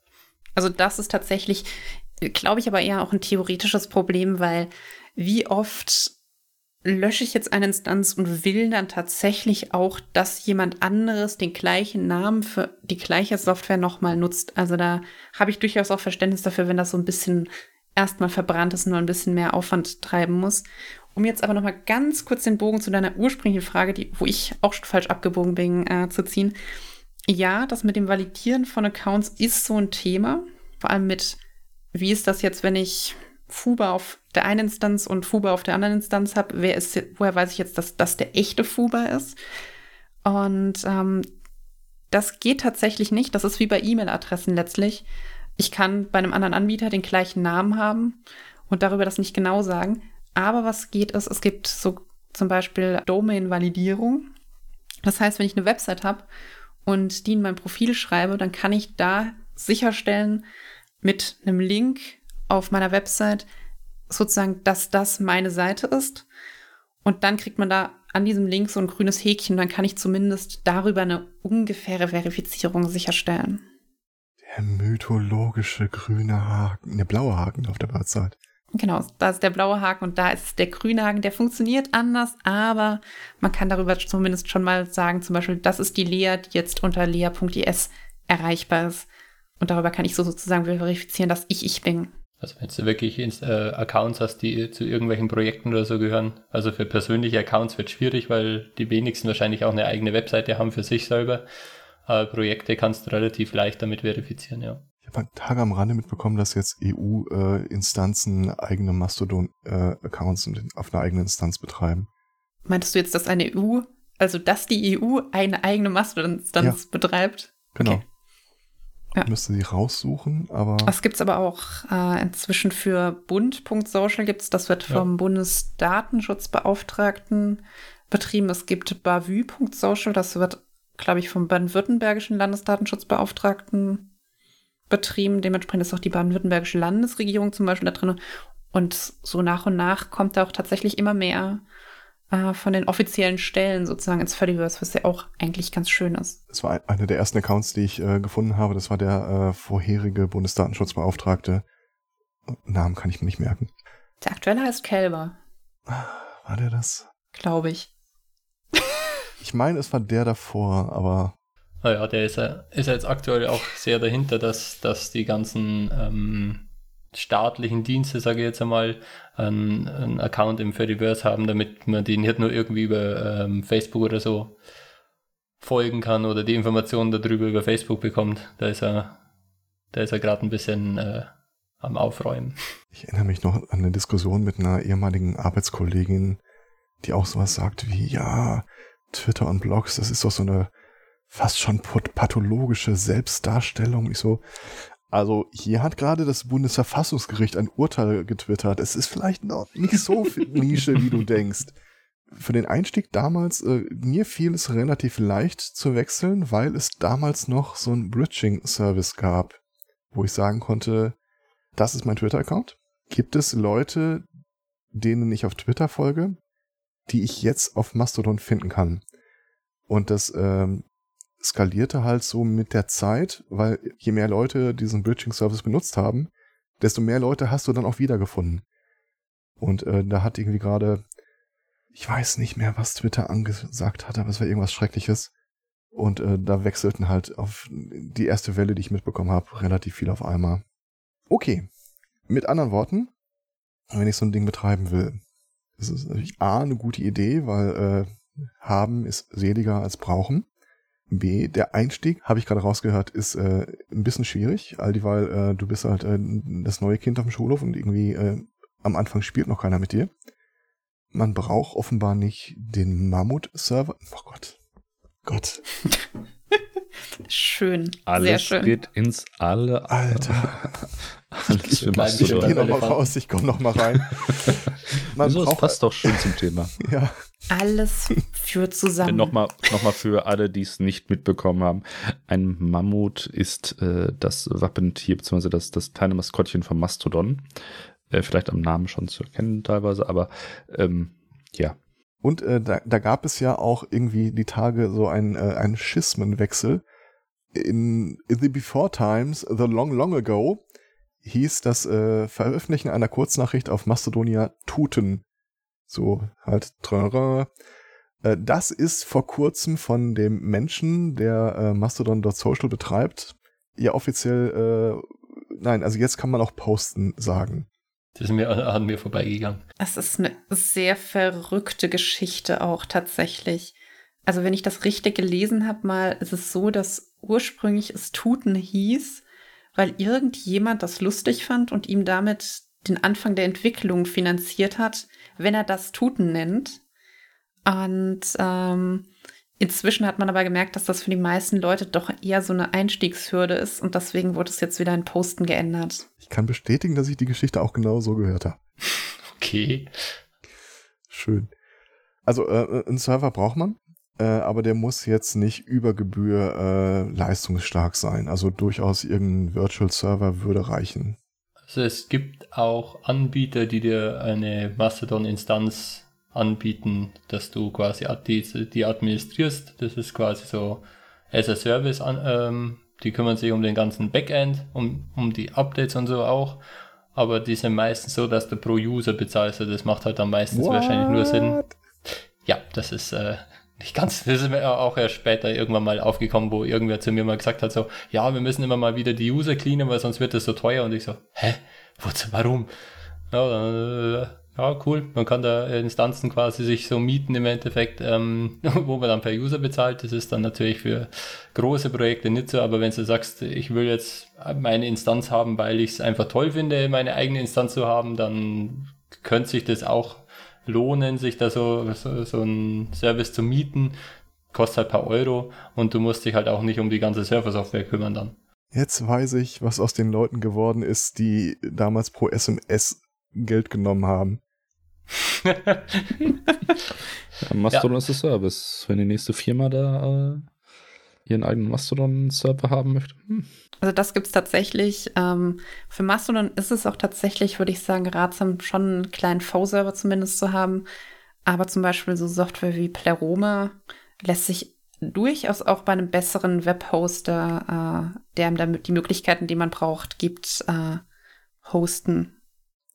Also das ist tatsächlich, glaube ich, aber eher auch ein theoretisches Problem, weil wie oft lösche ich jetzt eine Instanz und will dann tatsächlich auch, dass jemand anderes den gleichen Namen für die gleiche Software nochmal nutzt. Also da habe ich durchaus auch Verständnis dafür, wenn das so ein bisschen erstmal verbrannt ist, nur ein bisschen mehr Aufwand treiben muss. Um jetzt aber nochmal ganz kurz den Bogen zu deiner ursprünglichen Frage, die, wo ich auch schon falsch abgebogen bin, äh, zu ziehen. Ja, das mit dem Validieren von Accounts ist so ein Thema. Vor allem mit, wie ist das jetzt, wenn ich Fuba auf der einen Instanz und Fuba auf der anderen Instanz habe, wer ist, woher weiß ich jetzt, dass das der echte Fuba ist? Und ähm, das geht tatsächlich nicht. Das ist wie bei E-Mail-Adressen letztlich. Ich kann bei einem anderen Anbieter den gleichen Namen haben und darüber das nicht genau sagen. Aber was geht ist, es gibt so zum Beispiel Domain-Validierung. Das heißt, wenn ich eine Website habe und die in mein Profil schreibe, dann kann ich da sicherstellen mit einem Link auf meiner Website sozusagen, dass das meine Seite ist. Und dann kriegt man da an diesem Link so ein grünes Häkchen. Dann kann ich zumindest darüber eine ungefähre Verifizierung sicherstellen. Der mythologische grüne Haken, der blaue Haken auf der Website. Genau, da ist der blaue Haken und da ist der grüne Haken. Der funktioniert anders, aber man kann darüber zumindest schon mal sagen, zum Beispiel, das ist die Lea, die jetzt unter lea.is erreichbar ist. Und darüber kann ich so sozusagen verifizieren, dass ich ich bin. Also wenn du wirklich äh, Accounts hast, die zu irgendwelchen Projekten oder so gehören. Also für persönliche Accounts wird schwierig, weil die wenigsten wahrscheinlich auch eine eigene Webseite haben für sich selber. Aber Projekte kannst du relativ leicht damit verifizieren, ja. Ich habe Tage am Rande mitbekommen, dass jetzt EU-Instanzen äh, eigene Mastodon-Accounts äh, auf einer eigenen Instanz betreiben. Meintest du jetzt, dass eine EU, also dass die EU eine eigene Mastodon-Instanz ja. betreibt? Genau. Okay. Ja. Müsste sie raussuchen, aber. Das gibt es aber auch äh, inzwischen für Bund.social gibt's, das wird vom ja. Bundesdatenschutzbeauftragten betrieben. Es gibt Bavü.social, das wird, glaube ich, vom baden-württembergischen Landesdatenschutzbeauftragten betrieben. Dementsprechend ist auch die baden-württembergische Landesregierung zum Beispiel da drin. Und so nach und nach kommt da auch tatsächlich immer mehr äh, von den offiziellen Stellen sozusagen ins Fediverse, was ja auch eigentlich ganz schön ist. Das war einer der ersten Accounts, die ich äh, gefunden habe. Das war der äh, vorherige Bundesdatenschutzbeauftragte. Namen kann ich mir nicht merken. Der aktuelle heißt Kelber. War der das? Glaube ich. ich meine, es war der davor, aber. Naja, der ist ja, ist ja jetzt aktuell auch sehr dahinter, dass, dass die ganzen ähm, staatlichen Dienste, sage ich jetzt einmal, einen, einen Account im Fediverse haben, damit man den nicht nur irgendwie über ähm, Facebook oder so folgen kann oder die Informationen darüber über Facebook bekommt. Da ist er, da ist er gerade ein bisschen äh, am Aufräumen. Ich erinnere mich noch an eine Diskussion mit einer ehemaligen Arbeitskollegin, die auch sowas sagt wie, ja, Twitter und Blogs, das ist doch so eine fast schon pathologische Selbstdarstellung. Ich so, also hier hat gerade das Bundesverfassungsgericht ein Urteil getwittert. Es ist vielleicht noch nicht so Nische, wie du denkst. Für den Einstieg damals, äh, mir fiel es relativ leicht zu wechseln, weil es damals noch so ein Bridging-Service gab, wo ich sagen konnte, das ist mein Twitter-Account. Gibt es Leute, denen ich auf Twitter folge, die ich jetzt auf Mastodon finden kann? Und das ähm, skalierte halt so mit der Zeit, weil je mehr Leute diesen Bridging-Service benutzt haben, desto mehr Leute hast du dann auch wiedergefunden. Und äh, da hat irgendwie gerade, ich weiß nicht mehr, was Twitter angesagt hat, aber es war irgendwas Schreckliches. Und äh, da wechselten halt auf die erste Welle, die ich mitbekommen habe, relativ viel auf einmal. Okay. Mit anderen Worten, wenn ich so ein Ding betreiben will, ist natürlich A, eine gute Idee, weil äh, haben ist seliger als brauchen. B, der Einstieg, habe ich gerade rausgehört, ist äh, ein bisschen schwierig, all dieweil äh, du bist halt äh, das neue Kind auf dem Schulhof und irgendwie äh, am Anfang spielt noch keiner mit dir. Man braucht offenbar nicht den Mammut-Server. Oh Gott. Gott. Schön. Alles sehr schön. geht ins alle. Alter. Alles für Bleib Ich gehe Mastodon. beim noch mal Elefanten. raus, ich komme noch mal rein. Man Wieso, das passt doch schön zum Thema. ja, Alles führt zusammen. Nochmal noch mal für alle, die es nicht mitbekommen haben. Ein Mammut ist äh, das Wappentier, beziehungsweise das, das kleine Maskottchen von Mastodon. Äh, vielleicht am Namen schon zu erkennen teilweise, aber ähm, ja. Und äh, da, da gab es ja auch irgendwie die Tage so einen, äh, einen Schismenwechsel. In, in the Before Times, The Long Long Ago, hieß das äh, Veröffentlichen einer Kurznachricht auf Mastodonia Tuten. So halt. Äh, das ist vor kurzem von dem Menschen, der äh, Mastodon.social betreibt, ja offiziell, äh, nein, also jetzt kann man auch posten sagen. Das ist mir an mir vorbeigegangen. Es ist eine sehr verrückte Geschichte auch tatsächlich. Also wenn ich das richtig gelesen habe, mal ist es so, dass ursprünglich es Tuten hieß, weil irgendjemand das lustig fand und ihm damit den Anfang der Entwicklung finanziert hat, wenn er das Tuten nennt. Und ähm, inzwischen hat man aber gemerkt, dass das für die meisten Leute doch eher so eine Einstiegshürde ist und deswegen wurde es jetzt wieder in Posten geändert. Ich kann bestätigen, dass ich die Geschichte auch genau so gehört habe. Okay. Schön. Also äh, einen Server braucht man, äh, aber der muss jetzt nicht über Gebühr äh, leistungsstark sein. Also durchaus irgendein Virtual Server würde reichen. Also es gibt auch Anbieter, die dir eine Mastodon-Instanz anbieten, dass du quasi die, die administrierst. Das ist quasi so as a Service an, ähm, die kümmern sich um den ganzen Backend, um, um die Updates und so auch. Aber die sind meistens so, dass du pro User bezahlst. Also das macht halt dann meistens wahrscheinlich nur Sinn. Ja, das ist äh, nicht ganz, das ist mir auch erst später irgendwann mal aufgekommen, wo irgendwer zu mir mal gesagt hat, so, ja, wir müssen immer mal wieder die User cleanen, weil sonst wird das so teuer. Und ich so, hä? Wozu, warum? Ja, äh, ja, cool. Man kann da Instanzen quasi sich so mieten im Endeffekt, ähm, wo man dann per User bezahlt. Das ist dann natürlich für große Projekte nicht so, aber wenn du sagst, ich will jetzt meine Instanz haben, weil ich es einfach toll finde, meine eigene Instanz zu haben, dann könnte sich das auch lohnen, sich da so, so, so einen Service zu mieten. Kostet halt ein paar Euro und du musst dich halt auch nicht um die ganze Serversoftware kümmern dann. Jetzt weiß ich, was aus den Leuten geworden ist, die damals pro SMS Geld genommen haben. Ja, Mastodon ist der Service. Wenn die nächste Firma da äh, ihren eigenen Mastodon-Server haben möchte. Hm. Also das gibt's tatsächlich. Ähm, für Mastodon ist es auch tatsächlich, würde ich sagen, ratsam, schon einen kleinen V-Server zumindest zu haben. Aber zum Beispiel so Software wie Pleroma lässt sich durchaus auch bei einem besseren Webhoster, äh, der ihm damit die Möglichkeiten, die man braucht, gibt, äh, hosten.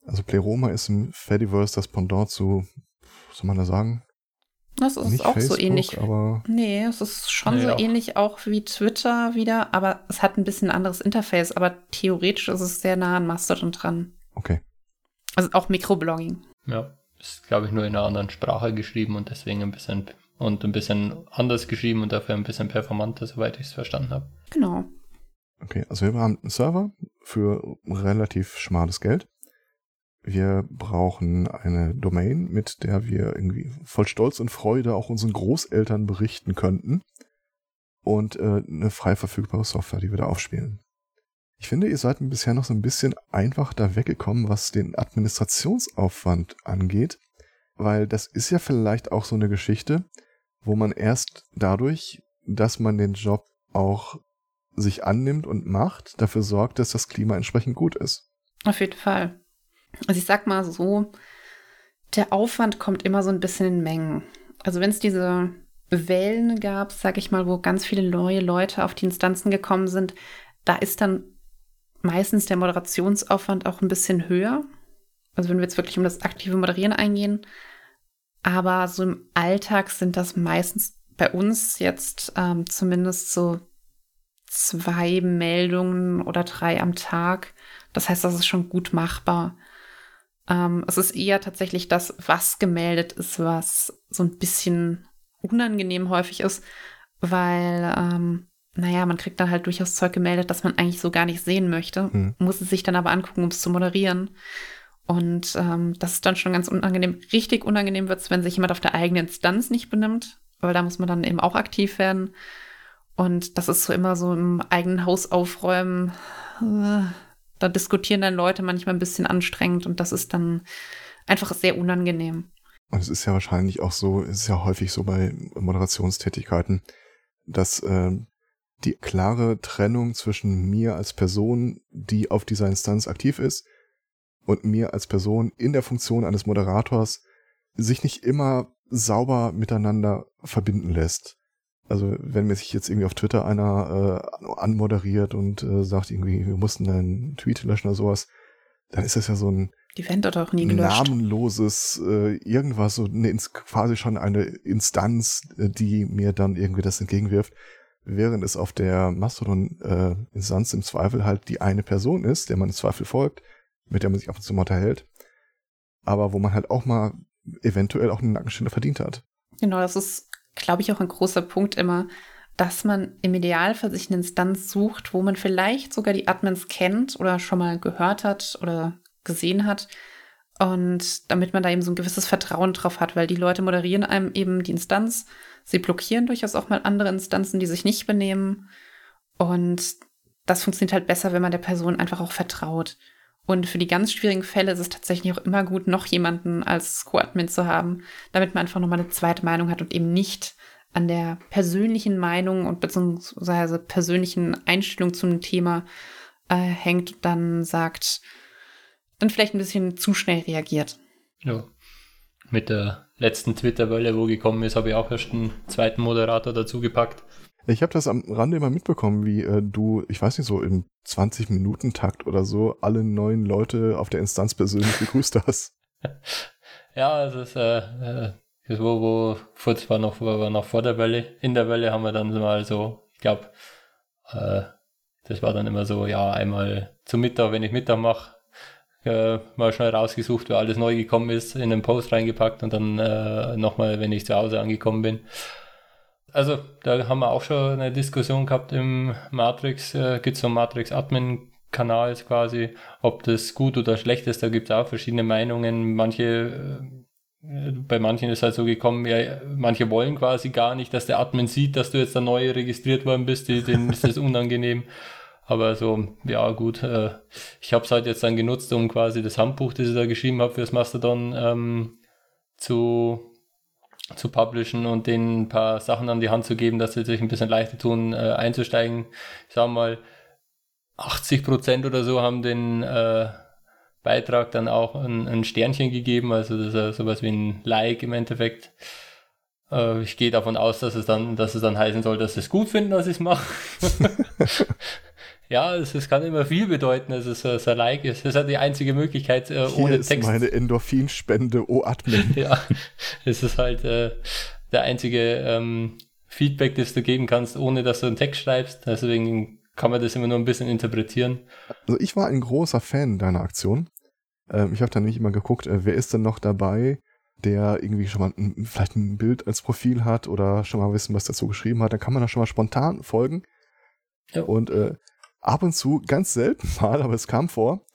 Also Pleroma ist im Fediverse das Pendant zu, was soll man da sagen? Das ist Nicht auch Facebook, so ähnlich. aber Nee, es ist schon Nee, so auch. ähnlich auch wie Twitter wieder, aber es hat ein bisschen anderes Interface. Aber theoretisch ist es sehr nah an Mastodon dran. okay. Also auch Mikroblogging. Ja, ist glaube ich nur in einer anderen Sprache geschrieben und deswegen ein bisschen und ein bisschen anders geschrieben und dafür ein bisschen performanter, soweit ich es verstanden habe. Genau. Okay, also wir haben einen Server für relativ schmales Geld. Wir brauchen eine Domain, mit der wir irgendwie voll Stolz und Freude auch unseren Großeltern berichten könnten. und äh, eine frei verfügbare Software, die wir da aufspielen. Ich finde, ihr seid bisher noch so ein bisschen einfach da weggekommen, was den Administrationsaufwand angeht, weil das ist ja vielleicht auch so eine Geschichte, wo man erst dadurch, dass man den Job auch sich annimmt und macht, dafür sorgt, dass das Klima entsprechend gut ist. Auf jeden Fall. Also ich sag mal so, der Aufwand kommt immer so ein bisschen in Mengen. Also wenn es diese Wellen gab, sag ich mal, wo ganz viele neue Leute auf die Instanzen gekommen sind, da ist dann meistens der Moderationsaufwand auch ein bisschen höher. Also wenn wir jetzt wirklich um das aktive Moderieren eingehen. Aber so im Alltag sind das meistens bei uns jetzt ähm, zumindest so zwei Meldungen oder drei am Tag. Das heißt, das ist schon gut machbar. Ähm, es ist eher tatsächlich das, was gemeldet ist, was so ein bisschen unangenehm häufig ist, weil, ähm, naja, man kriegt dann halt durchaus Zeug gemeldet, das man eigentlich so gar nicht sehen möchte, mhm. muss es sich dann aber angucken, um es zu moderieren. Und ähm, das ist dann schon ganz unangenehm. Richtig unangenehm wird es, wenn sich jemand auf der eigenen Instanz nicht benimmt, weil da muss man dann eben auch aktiv werden. Und das ist so immer so im eigenen Haus aufräumen. Äh, da diskutieren dann Leute manchmal ein bisschen anstrengend und das ist dann einfach sehr unangenehm. Und es ist ja wahrscheinlich auch so, es ist ja häufig so bei Moderationstätigkeiten, dass äh, die klare Trennung zwischen mir als Person, die auf dieser Instanz aktiv ist, und mir als Person in der Funktion eines Moderators sich nicht immer sauber miteinander verbinden lässt. Also wenn mir sich jetzt irgendwie auf Twitter einer äh, anmoderiert und äh, sagt irgendwie, wir mussten einen Tweet löschen oder sowas, dann ist das ja so ein die Event hat auch nie gelöscht. namenloses äh, irgendwas, so eine, quasi schon eine Instanz, äh, die mir dann irgendwie das entgegenwirft, während es auf der Mastodon-Instanz äh, im Zweifel halt die eine Person ist, der man im Zweifel folgt, mit der man sich ab und zu mal unterhält, aber wo man halt auch mal eventuell auch eine Nackenstelle verdient hat. Genau, das ist, glaube ich, auch ein großer Punkt immer, dass man im Idealfall sich eine Instanz sucht, wo man vielleicht sogar die Admins kennt oder schon mal gehört hat oder gesehen hat. Und damit man da eben so ein gewisses Vertrauen drauf hat, weil die Leute moderieren einem eben die Instanz. Sie blockieren durchaus auch mal andere Instanzen, die sich nicht benehmen. Und das funktioniert halt besser, wenn man der Person einfach auch vertraut. Und für die ganz schwierigen Fälle ist es tatsächlich auch immer gut, noch jemanden als Co-Admin zu haben, damit man einfach nochmal eine zweite Meinung hat und eben nicht an der persönlichen Meinung und beziehungsweise persönlichen Einstellung zum Thema äh, hängt und dann sagt, dann vielleicht ein bisschen zu schnell reagiert. Ja. Mit der letzten Twitter-Welle, wo gekommen ist, habe ich auch erst einen zweiten Moderator dazu gepackt. Ich habe das am Rande immer mitbekommen, wie äh, du, ich weiß nicht, so im 20-Minuten-Takt oder so alle neuen Leute auf der Instanz persönlich begrüßt hast. ja, es ist, äh, äh, wo, wo, vor, war noch, war noch vor der Welle. In der Welle haben wir dann mal so, ich glaube, äh, das war dann immer so, ja, einmal zum Mittag, wenn ich Mittag mache, äh, mal schnell rausgesucht, wer alles neu gekommen ist, in den Post reingepackt und dann äh, nochmal, wenn ich zu Hause angekommen bin. Also, da haben wir auch schon eine Diskussion gehabt im Matrix, äh, gibt es so einen Matrix-Admin-Kanal quasi, ob das gut oder schlecht ist. Da gibt es auch verschiedene Meinungen. Manche, äh, bei manchen ist halt so gekommen, ja, manche wollen quasi gar nicht, dass der Admin sieht, dass du jetzt da neu registriert worden bist, denen ist das unangenehm. Aber so, ja gut, äh, ich habe es halt jetzt dann genutzt, um quasi das Handbuch, das ich da geschrieben habe fürs Mastodon ähm, zu, zu publishen und denen ein paar Sachen an die Hand zu geben, dass sie sich ein bisschen leichter tun, äh, einzusteigen. Ich sag mal, 80 Prozent oder so haben den äh, Beitrag dann auch ein, ein, Sternchen gegeben, also das ist ja sowas wie ein Like im Endeffekt. Äh, ich gehe davon aus, dass es dann, dass es dann heißen soll, dass sie es gut finden, dass ich es mache. Ja, es, es, kann immer viel bedeuten, dass es äh, Like ist. Das ist halt die einzige Möglichkeit äh, ohne Hier ist Text. meine Endorphinspende, oh Admin. ja, es ist halt äh, der einzige ähm, Feedback, das du geben kannst, ohne dass du einen Text schreibst. Deswegen kann man das immer nur ein bisschen interpretieren. Also ich war ein großer Fan deiner Aktion. Ähm, ich habe dann nicht immer geguckt, äh, wer ist denn noch dabei, der irgendwie schon mal ein, vielleicht ein Bild als Profil hat oder schon mal wissen, was dazu geschrieben hat. Dann kann man da schon mal spontan folgen. Ja. Und äh, ab und zu, ganz selten mal, aber es kam vor,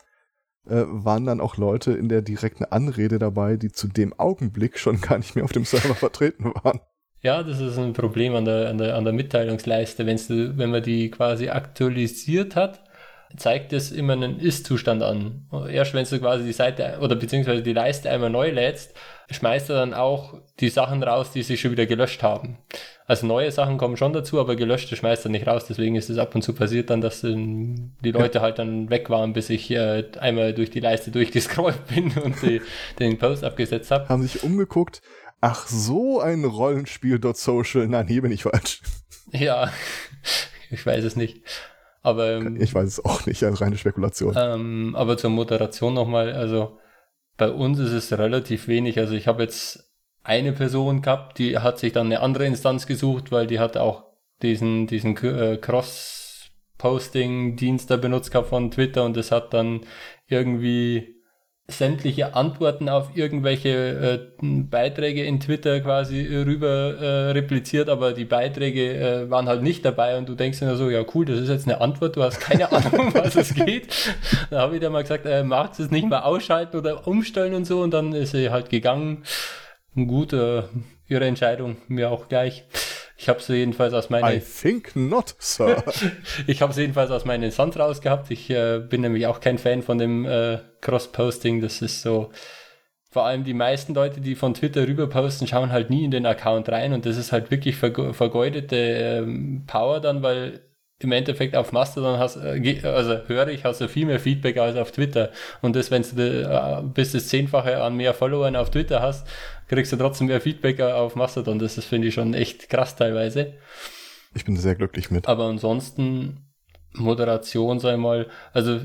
äh, waren dann auch Leute in der direkten Anrede dabei, die zu dem Augenblick schon gar nicht mehr auf dem Server vertreten waren. Ja, das ist ein Problem an der, an der, an der Mitteilungsleiste. Wenn's wenn man die quasi aktualisiert hat, zeigt es immer einen Ist-Zustand an. Erst wenn du quasi die Seite oder beziehungsweise die Leiste einmal neu lädst, schmeißt er dann auch die Sachen raus, die sich schon wieder gelöscht haben. Also neue Sachen kommen schon dazu, aber gelöschte schmeißt er nicht raus. Deswegen ist es ab und zu passiert dann, dass ähm, die Leute ja. halt dann weg waren, bis ich äh, einmal durch die Leiste durchgescrollt bin und die, den Post abgesetzt habe. Haben sich umgeguckt. Ach so, ein Rollenspiel.social. Nein, hier bin ich falsch. Ja, ich weiß es nicht. Aber ähm, ich weiß es auch nicht, also reine Spekulation. Ähm, aber zur Moderation nochmal, also bei uns ist es relativ wenig. Also ich habe jetzt eine Person gehabt, die hat sich dann eine andere Instanz gesucht, weil die hat auch diesen, diesen äh, Cross-Posting-Dienst da benutzt gehabt von Twitter und das hat dann irgendwie sämtliche Antworten auf irgendwelche äh, Beiträge in Twitter quasi rüber äh, repliziert, aber die Beiträge äh, waren halt nicht dabei und du denkst dir so, ja cool, das ist jetzt eine Antwort, du hast keine Ahnung, um was es geht. Da habe ich dann mal gesagt, äh, magst du es nicht mal ausschalten oder umstellen und so und dann ist sie halt gegangen. Gut, äh, ihre Entscheidung, mir auch gleich. Ich habe sie jedenfalls aus meinen. I think not, Sir. ich habe sie jedenfalls aus meinen Sand rausgehabt. Ich äh, bin nämlich auch kein Fan von dem äh, Cross-Posting. Das ist so. Vor allem die meisten Leute, die von Twitter rüber posten, schauen halt nie in den Account rein und das ist halt wirklich vergeudete ähm, Power dann, weil im Endeffekt auf Mastodon hast, äh, also höre ich, hast du viel mehr Feedback als auf Twitter. Und das, wenn du äh, bis das Zehnfache an mehr Followern auf Twitter hast, kriegst du trotzdem mehr Feedback auf Mastodon. Das ist, finde ich, schon echt krass teilweise. Ich bin sehr glücklich mit. Aber ansonsten, Moderation, ich mal, also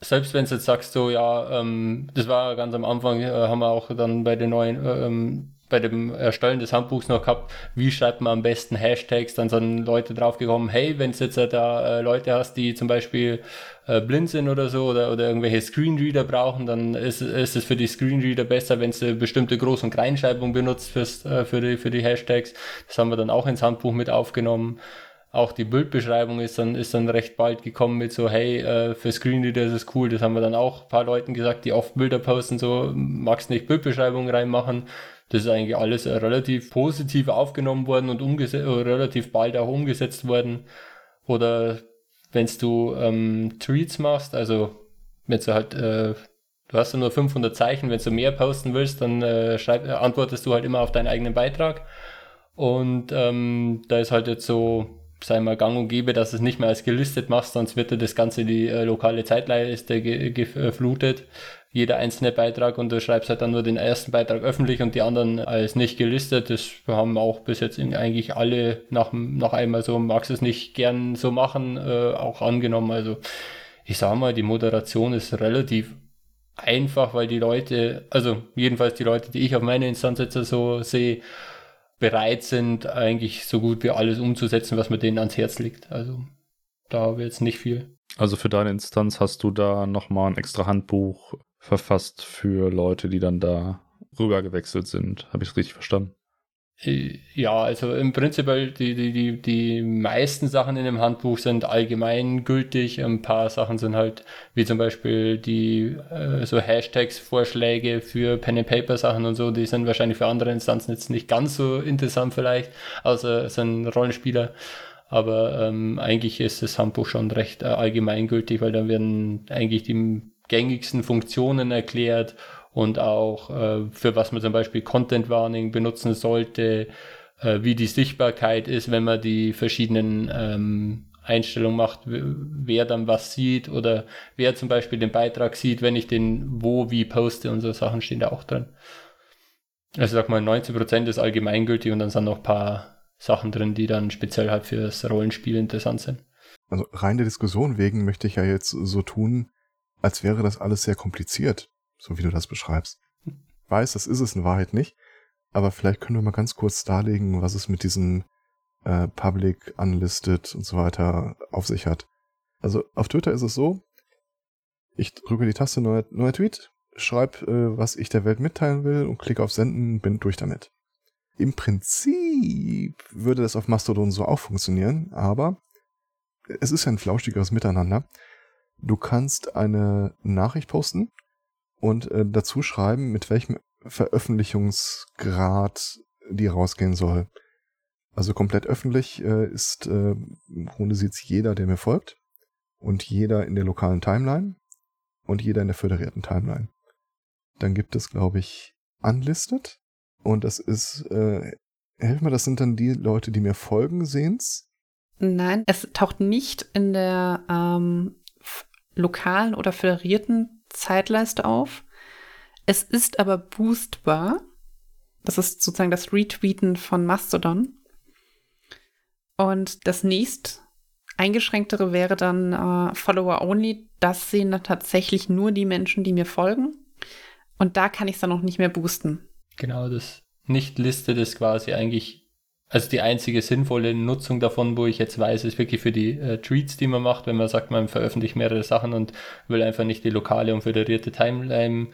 selbst wenn du jetzt sagst, so, ja, ähm, das war ganz am Anfang, äh, haben wir auch dann bei den neuen äh, ähm, bei dem Erstellen des Handbuchs noch gehabt, wie schreibt man am besten Hashtags, dann sind Leute draufgekommen, hey, wenn du jetzt da äh, Leute hast, die zum Beispiel äh, blind sind oder so oder, oder irgendwelche Screenreader brauchen, dann ist, ist es für die Screenreader besser, wenn du bestimmte Groß- und Kleinschreibung benutzt fürs, äh, für, die, für die Hashtags. Das haben wir dann auch ins Handbuch mit aufgenommen. Auch die Bildbeschreibung ist dann, ist dann recht bald gekommen mit so, hey, äh, für Screenreader ist es cool. Das haben wir dann auch ein paar Leuten gesagt, die oft Bilder posten, so, magst nicht Bildbeschreibung reinmachen das ist eigentlich alles relativ positiv aufgenommen worden und umgesetzt, relativ bald auch umgesetzt worden. Oder wenn du ähm, Tweets machst, also wenn du halt, äh, du hast ja nur 500 Zeichen, wenn du mehr posten willst, dann äh, schreib, äh, antwortest du halt immer auf deinen eigenen Beitrag. Und ähm, da ist halt jetzt so, sei mal gang und gäbe, dass es nicht mehr als gelistet machst, sonst wird dir das Ganze die äh, lokale Zeitleiste geflutet jeder einzelne Beitrag und du schreibst halt dann nur den ersten Beitrag öffentlich und die anderen als nicht gelistet. Das haben auch bis jetzt eigentlich alle nach, nach einmal so, magst es nicht gern so machen, äh, auch angenommen. Also ich sag mal, die Moderation ist relativ einfach, weil die Leute, also jedenfalls die Leute, die ich auf meine Instanz jetzt so sehe, bereit sind, eigentlich so gut wie alles umzusetzen, was mir denen ans Herz liegt. Also da ich jetzt nicht viel. Also für deine Instanz hast du da nochmal ein extra Handbuch verfasst für Leute, die dann da rüber gewechselt sind. Habe ich es richtig verstanden? Äh, ja, also im Prinzip die, die, die, die meisten Sachen in dem Handbuch sind allgemein gültig. Ein paar Sachen sind halt, wie zum Beispiel die äh, so Hashtags, Vorschläge für Pen and Paper Sachen und so, die sind wahrscheinlich für andere Instanzen jetzt nicht ganz so interessant vielleicht, außer es sind Rollenspieler. Aber ähm, eigentlich ist das Handbuch schon recht äh, allgemeingültig, weil dann werden eigentlich die gängigsten Funktionen erklärt und auch äh, für was man zum Beispiel Content Warning benutzen sollte, äh, wie die Sichtbarkeit ist, wenn man die verschiedenen ähm, Einstellungen macht, wer dann was sieht oder wer zum Beispiel den Beitrag sieht, wenn ich den wo, wie poste und so Sachen stehen da auch drin. Also sag mal, 90% ist allgemeingültig und dann sind noch ein paar Sachen drin, die dann speziell halt fürs Rollenspiel interessant sind. Also rein der Diskussion wegen möchte ich ja jetzt so tun, als wäre das alles sehr kompliziert, so wie du das beschreibst. weiß, das ist es in Wahrheit nicht, aber vielleicht können wir mal ganz kurz darlegen, was es mit diesem äh, Public, Unlisted und so weiter auf sich hat. Also auf Twitter ist es so, ich drücke die Taste neuer, neuer Tweet, schreibe, äh, was ich der Welt mitteilen will und klicke auf Senden, bin durch damit. Im Prinzip würde das auf Mastodon so auch funktionieren, aber es ist ja ein flauschigeres Miteinander. Du kannst eine Nachricht posten und äh, dazu schreiben, mit welchem Veröffentlichungsgrad die rausgehen soll. Also komplett öffentlich äh, ist äh, im Grunde sieht's jeder, der mir folgt und jeder in der lokalen Timeline und jeder in der föderierten Timeline. Dann gibt es, glaube ich, Unlisted und das ist, äh, helf mir, das sind dann die Leute, die mir folgen, sehen's. Nein, es taucht nicht in der ähm, lokalen oder föderierten Zeitleiste auf. Es ist aber boostbar. Das ist sozusagen das Retweeten von Mastodon. Und das nächst eingeschränktere wäre dann äh, Follower Only. Das sehen dann tatsächlich nur die Menschen, die mir folgen. Und da kann ich es dann noch nicht mehr boosten. Genau, das nicht listet ist quasi eigentlich, also die einzige sinnvolle Nutzung davon, wo ich jetzt weiß, ist wirklich für die äh, Tweets, die man macht, wenn man sagt, man veröffentlicht mehrere Sachen und will einfach nicht die lokale und föderierte Timeline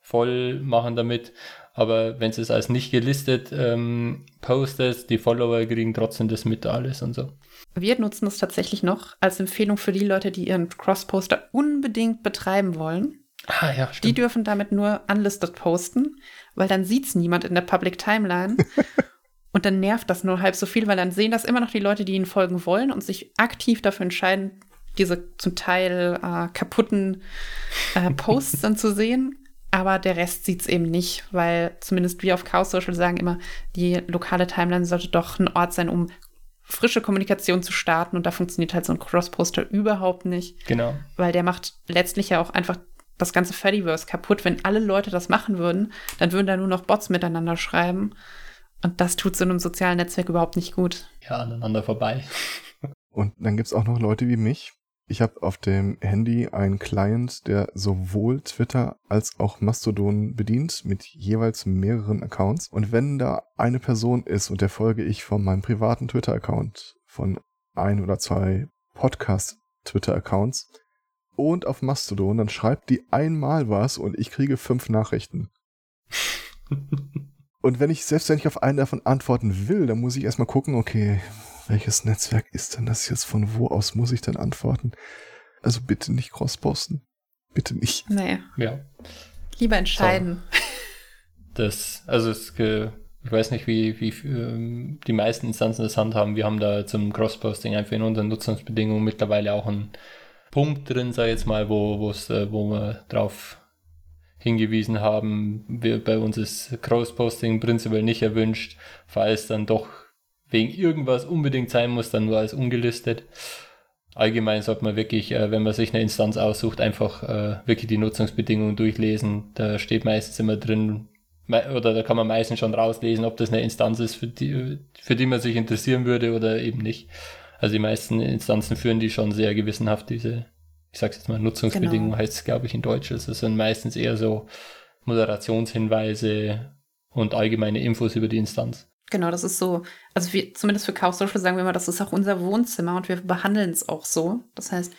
voll machen damit. Aber wenn es als nicht gelistet ähm, postet, die Follower kriegen trotzdem das mit alles und so. Wir nutzen das tatsächlich noch als Empfehlung für die Leute, die ihren Cross-Poster unbedingt betreiben wollen. Ah ja, Die stimmt. dürfen damit nur unlisted posten, weil dann sieht's niemand in der Public Timeline. und dann nervt das nur halb so viel, weil dann sehen das immer noch die Leute, die ihnen folgen wollen und sich aktiv dafür entscheiden, diese zum Teil äh, kaputten äh, Posts dann zu sehen. Aber der Rest sieht's eben nicht, weil zumindest wir auf Chaos Social sagen immer, die lokale Timeline sollte doch ein Ort sein, um frische Kommunikation zu starten. Und da funktioniert halt so ein Cross-Poster überhaupt nicht Genau. weil der macht letztlich ja auch einfach das ganze Fediverse kaputt. Wenn alle Leute das machen würden, dann würden da nur noch Bots miteinander schreiben. Und das tut so einem sozialen Netzwerk überhaupt nicht gut. Ja, aneinander vorbei. Und dann gibt's auch noch Leute wie mich. Ich habe auf dem Handy einen Client, der sowohl Twitter als auch Mastodon bedient, mit jeweils mehreren Accounts. Und wenn da eine Person ist, und der folge ich von meinem privaten Twitter-Account, von ein oder zwei Podcast-Twitter-Accounts und auf Mastodon, dann schreibt die einmal was und ich kriege fünf Nachrichten. Und wenn ich, selbst wenn ich auf einen davon antworten will, dann muss ich erstmal gucken, okay, welches Netzwerk ist denn das jetzt? Von wo aus muss ich denn antworten? Also bitte nicht cross-posten. Bitte nicht. Nee, ja. lieber entscheiden. Das, also es, ge- ich weiß nicht, wie, wie ähm, die meisten Instanzen das handhaben. Wir haben da zum Cross-Posting einfach in unseren Nutzungsbedingungen mittlerweile auch einen Punkt drin, sag ich jetzt mal, wo, äh, wo wir drauf hingewiesen haben. Wir, bei uns ist Cross-Posting prinzipiell nicht erwünscht, falls dann doch wegen irgendwas unbedingt sein muss, dann nur als ungelistet. Allgemein sollte man wirklich, äh, wenn man sich eine Instanz aussucht, einfach äh, wirklich die Nutzungsbedingungen durchlesen. Da steht meistens immer drin, oder da kann man meistens schon rauslesen, ob das eine Instanz ist, für die, für die man sich interessieren würde oder eben nicht. Also die meisten Instanzen führen die schon sehr gewissenhaft, diese, ich sag's jetzt mal, Nutzungsbedingungen Genau. heißt es, glaube ich, in Deutsch. Also es sind meistens eher so Moderationshinweise und allgemeine Infos über die Instanz. Genau, das ist so, also wir, zumindest für Chaos Social sagen wir immer, das ist auch unser Wohnzimmer und wir behandeln es auch so. Das heißt,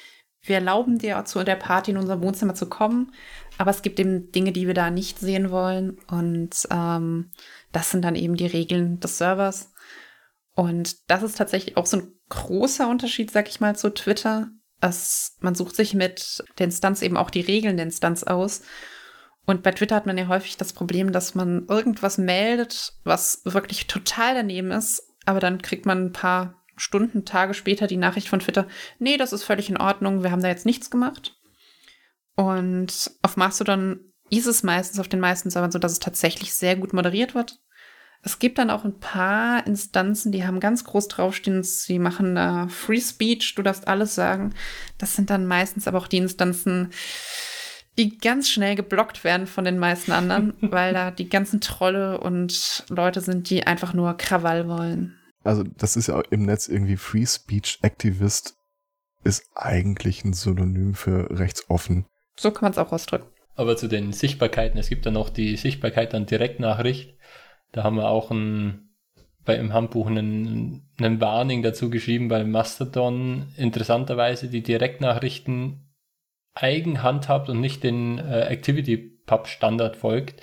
wir erlauben dir zu der Party in unser Wohnzimmer zu kommen, aber es gibt eben Dinge, die wir da nicht sehen wollen und ähm, das sind dann eben die Regeln des Servers. Und das ist tatsächlich auch so ein großer Unterschied, sag ich mal, zu Twitter. Dass man sucht sich mit der Instanz eben auch die Regeln der Instanz aus. Und bei Twitter hat man ja häufig das Problem, dass man irgendwas meldet, was wirklich total daneben ist, aber dann kriegt man ein paar Stunden, Tage später die Nachricht von Twitter, nee, das ist völlig in Ordnung, wir haben da jetzt nichts gemacht. Und auf Mastodon ist es meistens auf den meisten Servern so, dass es tatsächlich sehr gut moderiert wird. Es gibt dann auch ein paar Instanzen, die haben ganz groß draufstehen, sie machen da Free Speech, du darfst alles sagen. Das sind dann meistens aber auch die Instanzen, die ganz schnell geblockt werden von den meisten anderen, weil da die ganzen Trolle und Leute sind, die einfach nur Krawall wollen. Also das ist ja im Netz irgendwie Free Speech Activist ist eigentlich ein Synonym für rechtsoffen. So kann man es auch ausdrücken. Aber zu den Sichtbarkeiten, es gibt dann noch die Sichtbarkeit an Direktnachricht. Da haben wir auch ein, bei im Handbuch einen, einen Warning dazu geschrieben, bei Mastodon interessanterweise die Direktnachrichten eigen handhabt und nicht den äh, Activity-Pub-Standard folgt.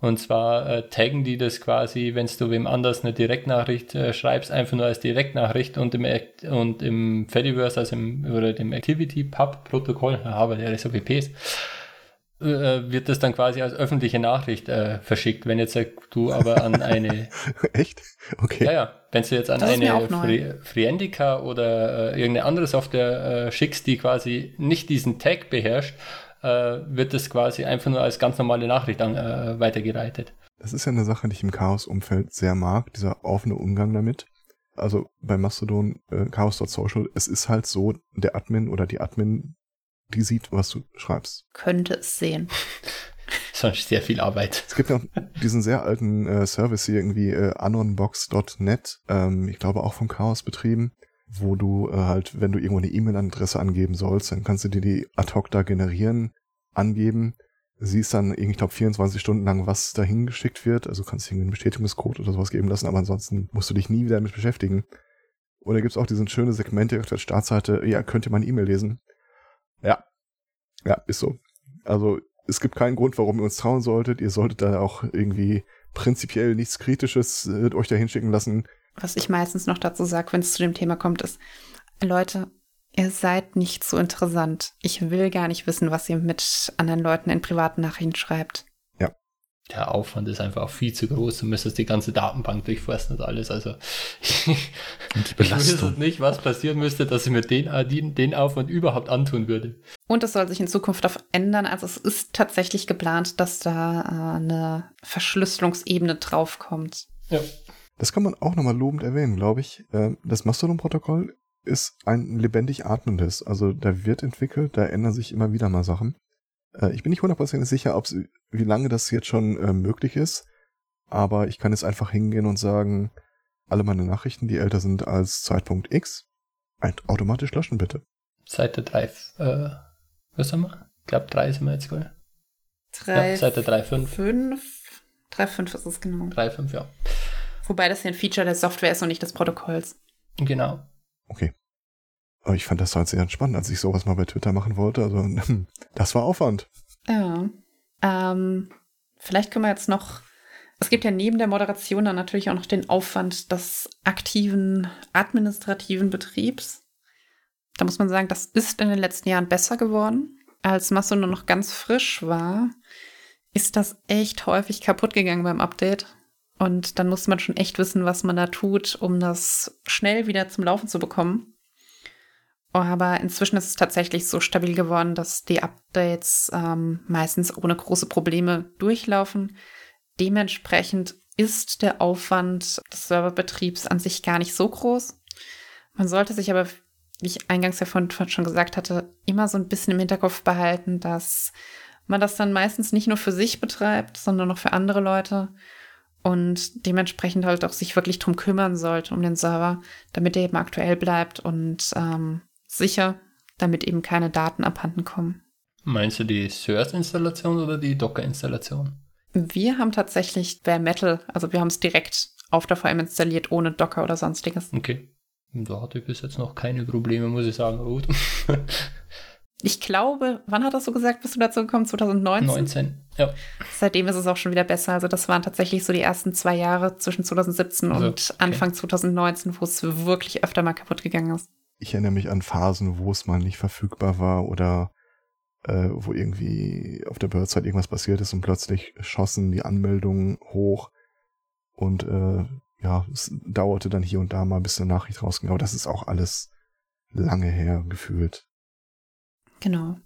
Und zwar äh, taggen die das quasi, wenn du wem anders eine Direktnachricht äh, schreibst, einfach nur als Direktnachricht und im, Act und im Fediverse, also im, oder dem Activity-Pub-Protokoll, aber der SOPPs, äh, wird das dann quasi als öffentliche Nachricht äh, verschickt. Wenn jetzt äh, du aber an eine, Echt? Okay. ja, ja, wenn du jetzt an Das eine. Fri Friendica oder äh, irgendeine andere Software äh, schickst, die quasi nicht diesen Tag beherrscht, äh, wird das quasi einfach nur als ganz normale Nachricht an, äh, weitergeleitet. Das ist ja eine Sache, die ich im Chaos-Umfeld sehr mag, dieser offene Umgang damit. Also bei Mastodon, äh, Chaos.social, es ist halt so, der Admin oder die Admin, die sieht, was du schreibst. Könnte es sehen. Sonst sehr viel Arbeit. Es gibt ja auch diesen sehr alten äh, Service hier irgendwie, äh, anonbox.net, ähm, ich glaube auch vom Chaos betrieben, wo du äh, halt, wenn du irgendwo eine E-Mail-Adresse angeben sollst, dann kannst du dir die ad hoc da generieren, angeben, siehst dann, irgendwie, ich glaube, 24 Stunden lang, was dahin geschickt wird, also kannst du irgendwie einen Bestätigungscode oder sowas geben lassen, aber ansonsten musst du dich nie wieder damit beschäftigen. Und da gibt's auch diesen schöne Segment direkt auf der Startseite, ja, könnt ihr meine E-Mail lesen? Ja. Ja, ist so. Also, es gibt keinen Grund, warum ihr uns trauen solltet. Ihr solltet da auch irgendwie prinzipiell nichts Kritisches äh, euch da hinschicken lassen. Was ich meistens noch dazu sage, wenn es zu dem Thema kommt, ist, Leute, ihr seid nicht so interessant. Ich will gar nicht wissen, was ihr mit anderen Leuten in privaten Nachrichten schreibt. Der Aufwand ist einfach auch viel zu groß. Du müsstest die ganze Datenbank durchforsten und alles. Also Und die ich wüsste nicht, was passieren müsste, dass ich mir den, äh, den, den Aufwand überhaupt antun würde. Und es soll sich in Zukunft auf ändern. Also es ist tatsächlich geplant, dass da äh, eine Verschlüsselungsebene draufkommt. Ja. Das kann man auch nochmal lobend erwähnen, glaube ich. Ähm, Das Mastodon-Protokoll ist ein lebendig atmendes. Also da wird entwickelt, da ändern sich immer wieder mal Sachen. Äh, Ich bin nicht hundertprozentig sicher, ob's, wie lange das jetzt schon äh, möglich ist. Aber ich kann jetzt einfach hingehen und sagen, alle meine Nachrichten, die älter sind als Zeitpunkt X, automatisch löschen bitte. Seite 3, äh, was haben wir? Ich glaube 3 sind wir jetzt, gell? Drei, Ja, Seite 3.5. fünf. 3.5 ist es genau. 3.5, ja. Wobei das ja ein Feature der Software ist und nicht des Protokolls. Genau. Okay. Aber ich fand das halt sehr entspannt, als ich sowas mal bei Twitter machen wollte. Also, das war Aufwand. Ja. Ähm, vielleicht können wir jetzt noch. Es gibt ja neben der Moderation dann natürlich auch noch den Aufwand des aktiven administrativen Betriebs. Da muss man sagen, das ist in den letzten Jahren besser geworden. Als Mastodon noch ganz frisch war, ist das echt häufig kaputt gegangen beim Update. Und dann muss man schon echt wissen, was man da tut, um das schnell wieder zum Laufen zu bekommen. Aber inzwischen ist es tatsächlich so stabil geworden, dass die Updates ähm, meistens ohne große Probleme durchlaufen. Dementsprechend ist der Aufwand des Serverbetriebs an sich gar nicht so groß. Man sollte sich aber, wie ich eingangs ja von schon gesagt hatte, immer so ein bisschen im Hinterkopf behalten, dass man das dann meistens nicht nur für sich betreibt, sondern auch für andere Leute und dementsprechend halt auch sich wirklich drum kümmern sollte, um den Server, damit er eben aktuell bleibt und ähm, sicher, damit eben keine Daten abhanden kommen. Meinst du die Source-Installation oder die Docker-Installation? Wir haben tatsächlich Bare Metal, also wir haben es direkt auf der VM installiert, ohne Docker oder sonstiges. Okay. Da hatte ich bis jetzt noch keine Probleme, muss ich sagen, Ruth. Ich glaube, wann hat das so gesagt, bist du dazu gekommen? 2019? 19. Ja. Seitdem ist es auch schon wieder besser. Also das waren tatsächlich so die ersten zwei Jahre zwischen 2017 Also, und okay. Anfang 2019, wo es wirklich öfter mal kaputt gegangen ist. Ich erinnere mich an Phasen, wo es mal nicht verfügbar war oder äh, wo irgendwie auf der Birdside irgendwas passiert ist und plötzlich schossen die Anmeldungen hoch und äh, ja, es dauerte dann hier und da mal, bis eine Nachricht rausging. Aber das ist auch alles lange her gefühlt. Genau.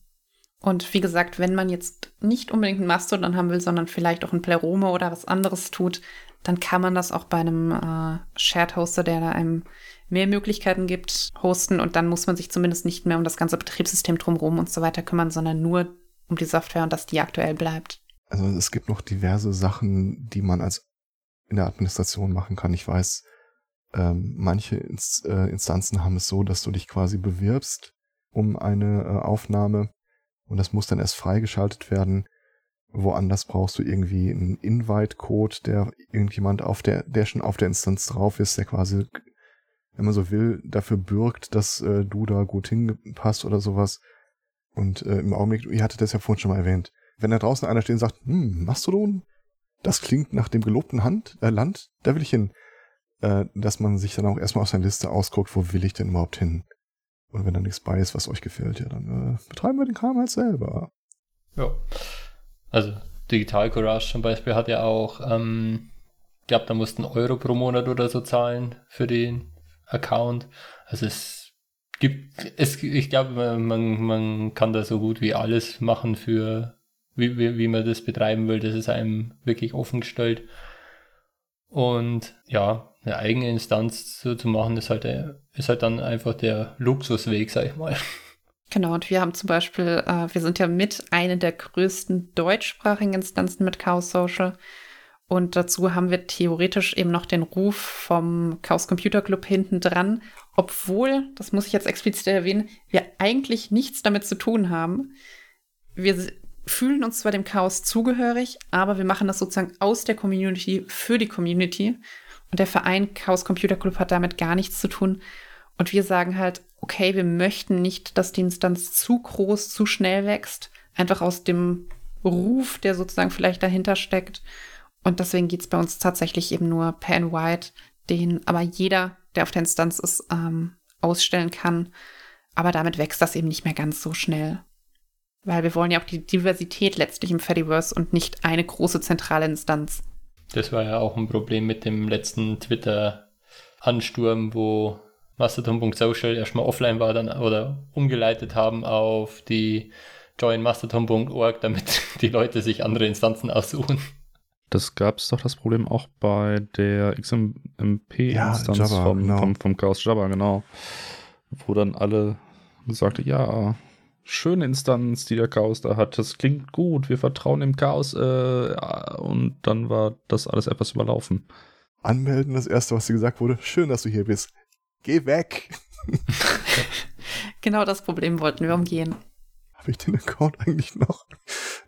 Und wie gesagt, wenn man jetzt nicht unbedingt ein Mastodon haben will, sondern vielleicht auch ein Plerome oder was anderes tut, dann kann man das auch bei einem äh, Shared Hoster, der da einem mehr Möglichkeiten gibt, hosten und dann muss man sich zumindest nicht mehr um das ganze Betriebssystem drumherum und so weiter kümmern, sondern nur um die Software und dass die aktuell bleibt. Also es gibt noch diverse Sachen, die man als in der Administration machen kann. Ich weiß, ähm, manche Inst äh, Instanzen haben es so, dass du dich quasi bewirbst um eine äh, Aufnahme und das muss dann erst freigeschaltet werden. Woanders brauchst du irgendwie einen Invite-Code, der irgendjemand auf der, der schon auf der Instanz drauf ist, der quasi, wenn man so will, dafür bürgt, dass äh, du da gut hingepasst oder sowas. Und äh, im Augenblick, ihr hattet das ja vorhin schon mal erwähnt, wenn da draußen einer steht und sagt, hm, Mastodon, das klingt nach dem gelobten Hand, äh, Land, da will ich hin. Äh, dass man sich dann auch erstmal aus der Liste ausguckt, wo will ich denn überhaupt hin? Und wenn da nichts bei ist, was euch gefällt, ja, dann äh, betreiben wir den Kram halt selber. Ja. Also Digital Courage zum Beispiel hat ja auch, ähm, ich glaube, da mussten Euro pro Monat oder so zahlen für den Account. Also es gibt, es, ich glaube, man, man kann da so gut wie alles machen für, wie, wie, wie man das betreiben will. Das ist einem wirklich offen gestellt. Und ja, eine eigene Instanz so zu machen, ist halt, ist halt dann einfach der Luxusweg, sag ich mal. Genau, und wir haben zum Beispiel, äh, wir sind ja mit einer der größten deutschsprachigen Instanzen mit Chaos Social. Und dazu haben wir theoretisch eben noch den Ruf vom Chaos Computer Club hinten dran, obwohl, das muss ich jetzt explizit erwähnen, wir eigentlich nichts damit zu tun haben. Wir fühlen uns zwar dem Chaos zugehörig, aber wir machen das sozusagen aus der Community für die Community. Und der Verein Chaos Computer Club hat damit gar nichts zu tun. Und wir sagen halt, okay, wir möchten nicht, dass die Instanz zu groß, zu schnell wächst. Einfach aus dem Ruf, der sozusagen vielleicht dahinter steckt. Und deswegen geht es bei uns tatsächlich eben nur Pan White, den aber jeder, der auf der Instanz ist, ähm, ausstellen kann. Aber damit wächst das eben nicht mehr ganz so schnell. Weil wir wollen ja auch die Diversität letztlich im Fediverse und nicht eine große zentrale Instanz. Das war ja auch ein Problem mit dem letzten Twitter-Ansturm, wo Mastodon.social erstmal offline war dann oder umgeleitet haben auf die joinmastodon.org, damit die Leute sich andere Instanzen aussuchen. Das gab es doch das Problem auch bei der XMP-Instanz Ja, vom, genau. vom, vom Chaos Jabba, genau. Wo dann alle gesagt haben, ja, schöne Instanz, die der Chaos da hat. Das klingt gut, wir vertrauen dem Chaos. Äh, und dann war das alles etwas überlaufen. Anmelden, das erste, was dir gesagt wurde. Schön, dass du hier bist. Geh weg. Genau das Problem wollten wir umgehen. Habe ich den Account eigentlich noch?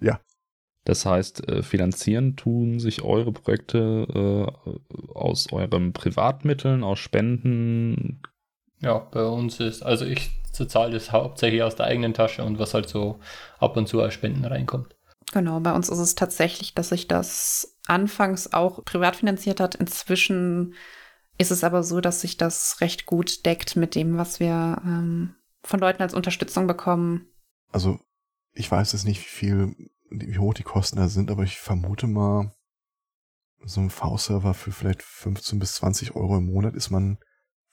Ja, Das heißt, äh, finanzieren tun sich eure Projekte äh, aus euren Privatmitteln, aus Spenden. Ja, bei uns ist, also ich zahle das hauptsächlich aus der eigenen Tasche und was halt so ab und zu als Spenden reinkommt. Genau, bei uns ist es tatsächlich, dass sich das anfangs auch privat finanziert hat. Inzwischen ist es aber so, dass sich das recht gut deckt mit dem, was wir ähm, von Leuten als Unterstützung bekommen. also ich weiß jetzt nicht, wie viel, wie hoch die Kosten da sind, aber ich vermute mal, so ein V-Server für vielleicht 15 bis 20 Euro im Monat ist man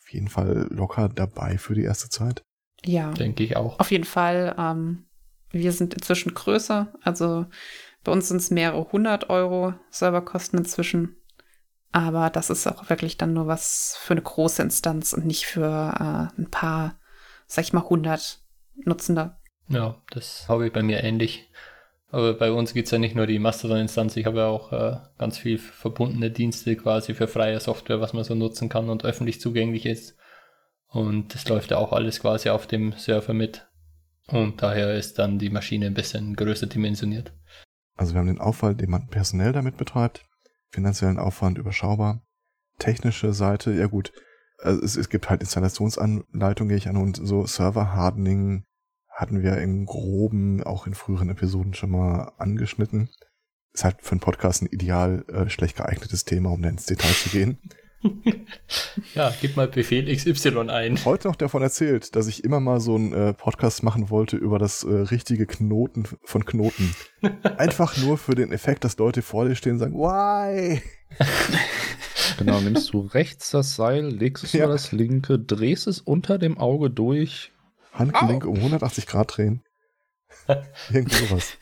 auf jeden Fall locker dabei für die erste Zeit. Ja, Denke ich auch. auf jeden Fall. Ähm, wir sind inzwischen größer. Also bei uns sind es mehrere hundert Euro Serverkosten inzwischen. Aber das ist auch wirklich dann nur was für eine große Instanz und nicht für äh, ein paar, sag ich mal, hundert Nutzende. Ja, das habe ich bei mir ähnlich. Aber bei uns gibt es ja nicht nur die Mastodon-Instanz, ich habe ja auch äh, ganz viel verbundene Dienste quasi für freie Software, was man so nutzen kann und öffentlich zugänglich ist. Und das läuft ja auch alles quasi auf dem Server mit. Und daher ist dann die Maschine ein bisschen größer dimensioniert. Also wir haben den Aufwand, den man personell damit betreibt, finanziellen Aufwand überschaubar, technische Seite, ja gut, also es, es gibt halt Installationsanleitungen, gehe ich an, und so Server-Hardening hatten wir im Groben auch in früheren Episoden schon mal angeschnitten. Ist halt für einen Podcast ein ideal äh, schlecht geeignetes Thema, um da ins Detail zu gehen. Ja, gib mal Befehl XY ein. Heute noch davon erzählt, dass ich immer mal so einen äh, Podcast machen wollte über das äh, richtige Knoten von Knoten. Einfach nur für den Effekt, dass Leute vor dir stehen und sagen, why? Genau, nimmst du rechts das Seil, legst es Ja. über das linke, drehst es unter dem Auge durch. Handgelenk um 180 Grad drehen. Irgendwie sowas.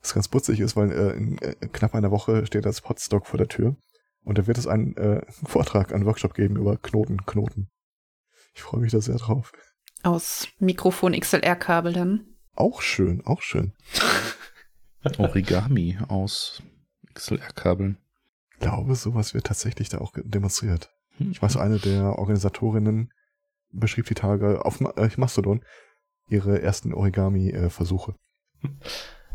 Was ganz putzig ist, weil äh, in äh, knapp einer Woche steht das Podstock vor der Tür. Und da wird es einen äh, Vortrag, einen Workshop geben über Knoten, Knoten. Ich freue mich da sehr drauf. Aus Mikrofon XLR-Kabel dann. Auch schön, auch schön. Origami aus XLR-Kabeln. Ich glaube, sowas wird tatsächlich da auch demonstriert. Hm. Ich weiß, eine der Organisatorinnen beschrieb die Tage auf äh, Mastodon ihre ersten Origami-Versuche.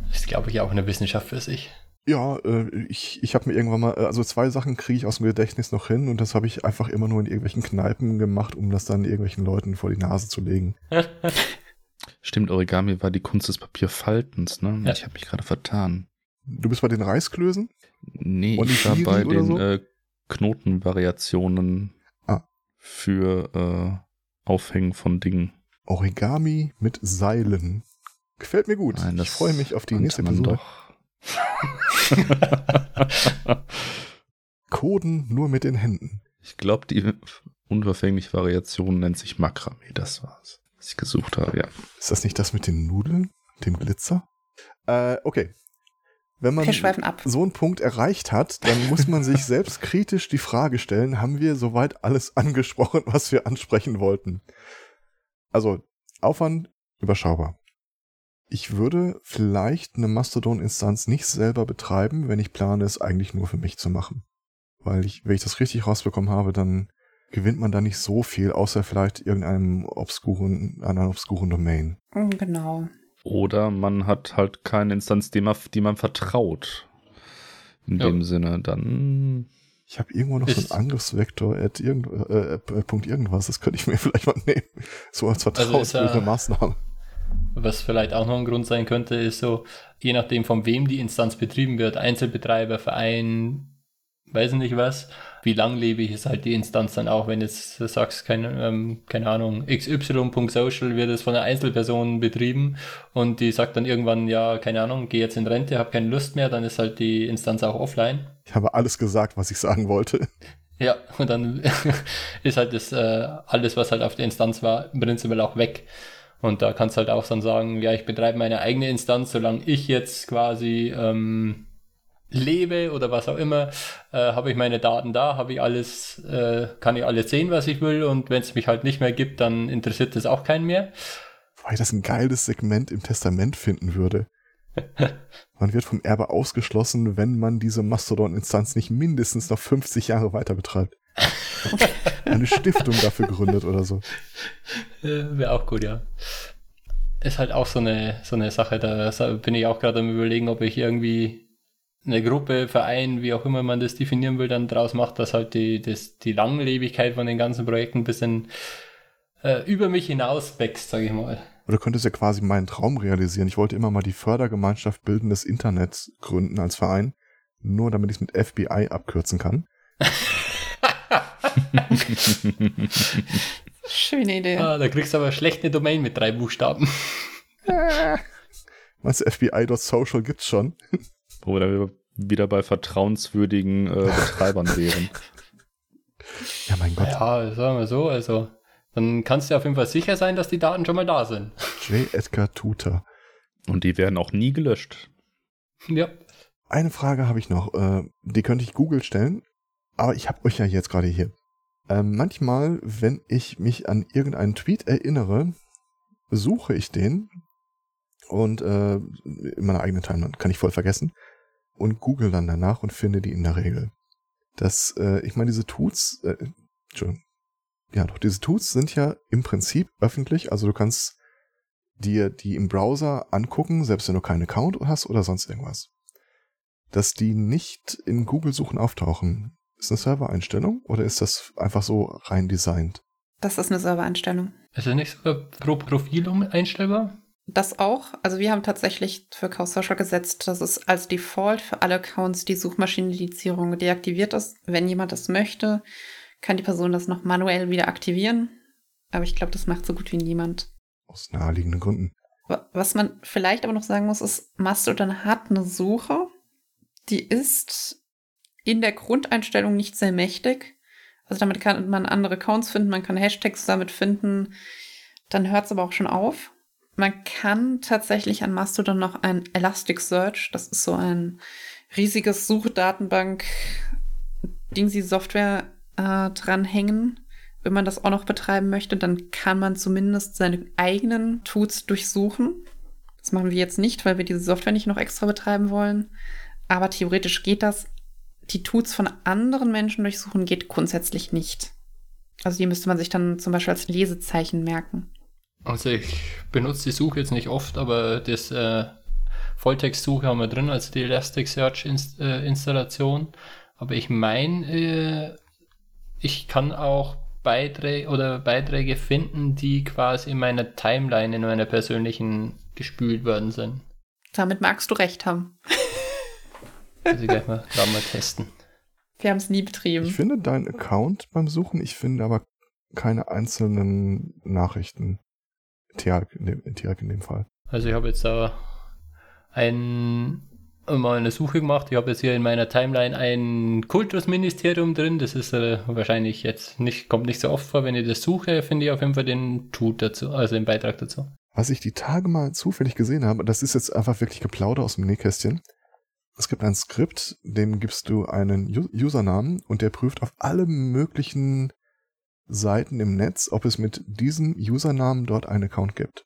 Das ist, glaube ich, auch eine Wissenschaft für sich. Ja, äh, ich, ich habe mir irgendwann mal, äh, also zwei Sachen kriege ich aus dem Gedächtnis noch hin und das habe ich einfach immer nur in irgendwelchen Kneipen gemacht, um das dann irgendwelchen Leuten vor die Nase zu legen. Stimmt, Origami war die Kunst des Papierfaltens, ne? Ja. Ich habe mich gerade vertan. Du bist bei den Reisklößen? Nee, ich war bei den so? äh, Knotenvariationen Ah. für äh, Aufhängen von Dingen. Origami mit Seilen. Gefällt mir gut. Nein, das ich freue mich auf die nächste Episode. Doch, Coden nur mit den Händen. Ich glaube, die unverfängliche Variation nennt sich Makramee. Das war's, was ich gesucht habe, ja. Ist das nicht das mit den Nudeln? Dem Glitzer? Äh, okay. Wenn man so einen Punkt erreicht hat, dann muss man sich selbst kritisch die Frage stellen, haben wir soweit alles angesprochen, was wir ansprechen wollten? Also, Aufwand überschaubar. Ich würde vielleicht eine Mastodon-Instanz nicht selber betreiben, wenn ich plane, es eigentlich nur für mich zu machen. Weil ich, wenn ich das richtig rausbekommen habe, dann gewinnt man da nicht so viel, außer vielleicht irgendeinem obskuren, einer obskuren Domain. Mm, Genau. Oder man hat halt keine Instanz, die man, die man vertraut. In Ja. dem Sinne, dann. Ich habe irgendwo noch so Ist- einen Angriffsvektor at irgend, äh, äh, Punkt irgendwas, das könnte ich mir vielleicht mal nehmen. So als Also vertrauensbildende ja- Maßnahme. Was vielleicht auch noch ein Grund sein könnte, ist so, je nachdem von wem die Instanz betrieben wird, Einzelbetreiber, Verein, weiß nicht was, wie langlebig ist halt die Instanz dann auch, wenn jetzt du sagst, keine, ähm, keine Ahnung, xy.social wird es von einer Einzelperson betrieben und die sagt dann irgendwann, ja, keine Ahnung, geh jetzt in Rente, hab keine Lust mehr, dann ist halt die Instanz auch offline. Ich habe alles gesagt, was ich sagen wollte. Ja, und dann ist halt das äh, alles, was halt auf der Instanz war, im Prinzip auch weg. Und da kannst du halt auch dann sagen, ja, ich betreibe meine eigene Instanz, solange ich jetzt quasi ähm, lebe oder was auch immer, äh, habe ich meine Daten da, habe ich alles, äh, kann ich alles sehen, was ich will. Und wenn es mich halt nicht mehr gibt, dann interessiert das auch keinen mehr. Wobei ich das ein geiles Segment im Testament finden würde. Man wird vom Erbe ausgeschlossen, wenn man diese Mastodon-Instanz nicht mindestens noch 50 Jahre weiter betreibt. Eine Stiftung dafür gründet oder so. Äh, Wäre auch gut, ja. Ist halt auch so eine, so eine Sache, da bin ich auch gerade am überlegen, ob ich irgendwie eine Gruppe, Verein, wie auch immer man das definieren will, dann draus macht, dass halt die, das, die Langlebigkeit von den ganzen Projekten ein bisschen äh, über mich hinaus wächst, sage ich mal. Oder könntest ja quasi meinen Traum realisieren. Ich wollte immer mal die Fördergemeinschaft Bilden des Internets gründen als Verein, nur damit ich es mit FBI abkürzen kann. Schöne Idee. Ah, da kriegst du aber schlecht eine Domain mit drei Buchstaben. Meinst du, FBI.social gibt's schon? Wo wir dann wieder bei vertrauenswürdigen äh, Betreibern wären. Ja, mein Gott. Ja, sagen wir so, also dann kannst du auf jeden Fall sicher sein, dass die Daten schon mal da sind. J. Edgar Tutor. Und die werden auch nie gelöscht. Ja. Eine Frage habe ich noch. Äh, die könnte ich Google stellen, aber ich habe euch ja jetzt gerade hier. Ähm, manchmal, wenn ich mich an irgendeinen Tweet erinnere, suche ich den und äh, in meiner eigenen Timeline kann ich voll vergessen und google dann danach und finde die in der Regel. Das, äh, ich meine, diese Tuts, äh, Entschuldigung. Ja, doch, diese Tuts sind ja im Prinzip öffentlich, also du kannst dir die im Browser angucken, selbst wenn du keinen Account hast oder sonst irgendwas. Dass die nicht in Google-Suchen auftauchen, ist eine Servereinstellung oder ist das einfach so rein designt? Das ist eine Servereinstellung. Ist es nicht sogar pro Profil einstellbar? Das auch. Also wir haben tatsächlich für Chaos Social gesetzt, dass es als Default für alle Accounts die Suchmaschinenindizierung deaktiviert ist. Wenn jemand das möchte, kann die Person das noch manuell wieder aktivieren. Aber ich glaube, das macht so gut wie niemand. Aus naheliegenden Gründen. Wa- Was man vielleicht aber noch sagen muss, ist, Mastodon hat eine Suche, die ist in der Grundeinstellung nicht sehr mächtig. Also damit kann man andere Accounts finden, man kann Hashtags damit finden, dann hört es aber auch schon auf. Man kann tatsächlich an Mastodon noch ein Elasticsearch, das ist so ein riesiges Suchdatenbank, Dingsy Software äh, dranhängen. Wenn man das auch noch betreiben möchte, dann kann man zumindest seine eigenen Tools durchsuchen. Das machen wir jetzt nicht, weil wir diese Software nicht noch extra betreiben wollen. Aber theoretisch geht das. Die Tools von anderen Menschen durchsuchen geht grundsätzlich nicht. Also die müsste man sich dann zum Beispiel als Lesezeichen merken. Also ich benutze die Suche jetzt nicht oft, aber das äh, Volltextsuche haben wir drin, also die Elasticsearch-Installation. aber ich meine, äh, ich kann auch Beiträge oder Beiträge finden, die quasi in meiner Timeline, in meiner persönlichen gespült worden sind. Damit magst du recht haben. Also gleich mal, mal testen. Wir haben es nie betrieben. Ich finde deinen Account beim Suchen, ich finde aber keine einzelnen Nachrichten. Tiag in dem, Tiag in dem Fall. Also ich habe jetzt da ein mal eine Suche gemacht. Ich habe jetzt hier in meiner Timeline ein Kultusministerium drin. Das ist äh, wahrscheinlich jetzt nicht, kommt nicht so oft vor. Wenn ich das suche, finde ich auf jeden Fall den Tut dazu, also den Beitrag dazu. Was ich die Tage mal zufällig gesehen habe, das ist jetzt einfach wirklich Geplauder aus dem Nähkästchen. Es gibt ein Skript, dem gibst du einen Usernamen und der prüft auf alle möglichen Seiten im Netz, ob es mit diesem Usernamen dort einen Account gibt.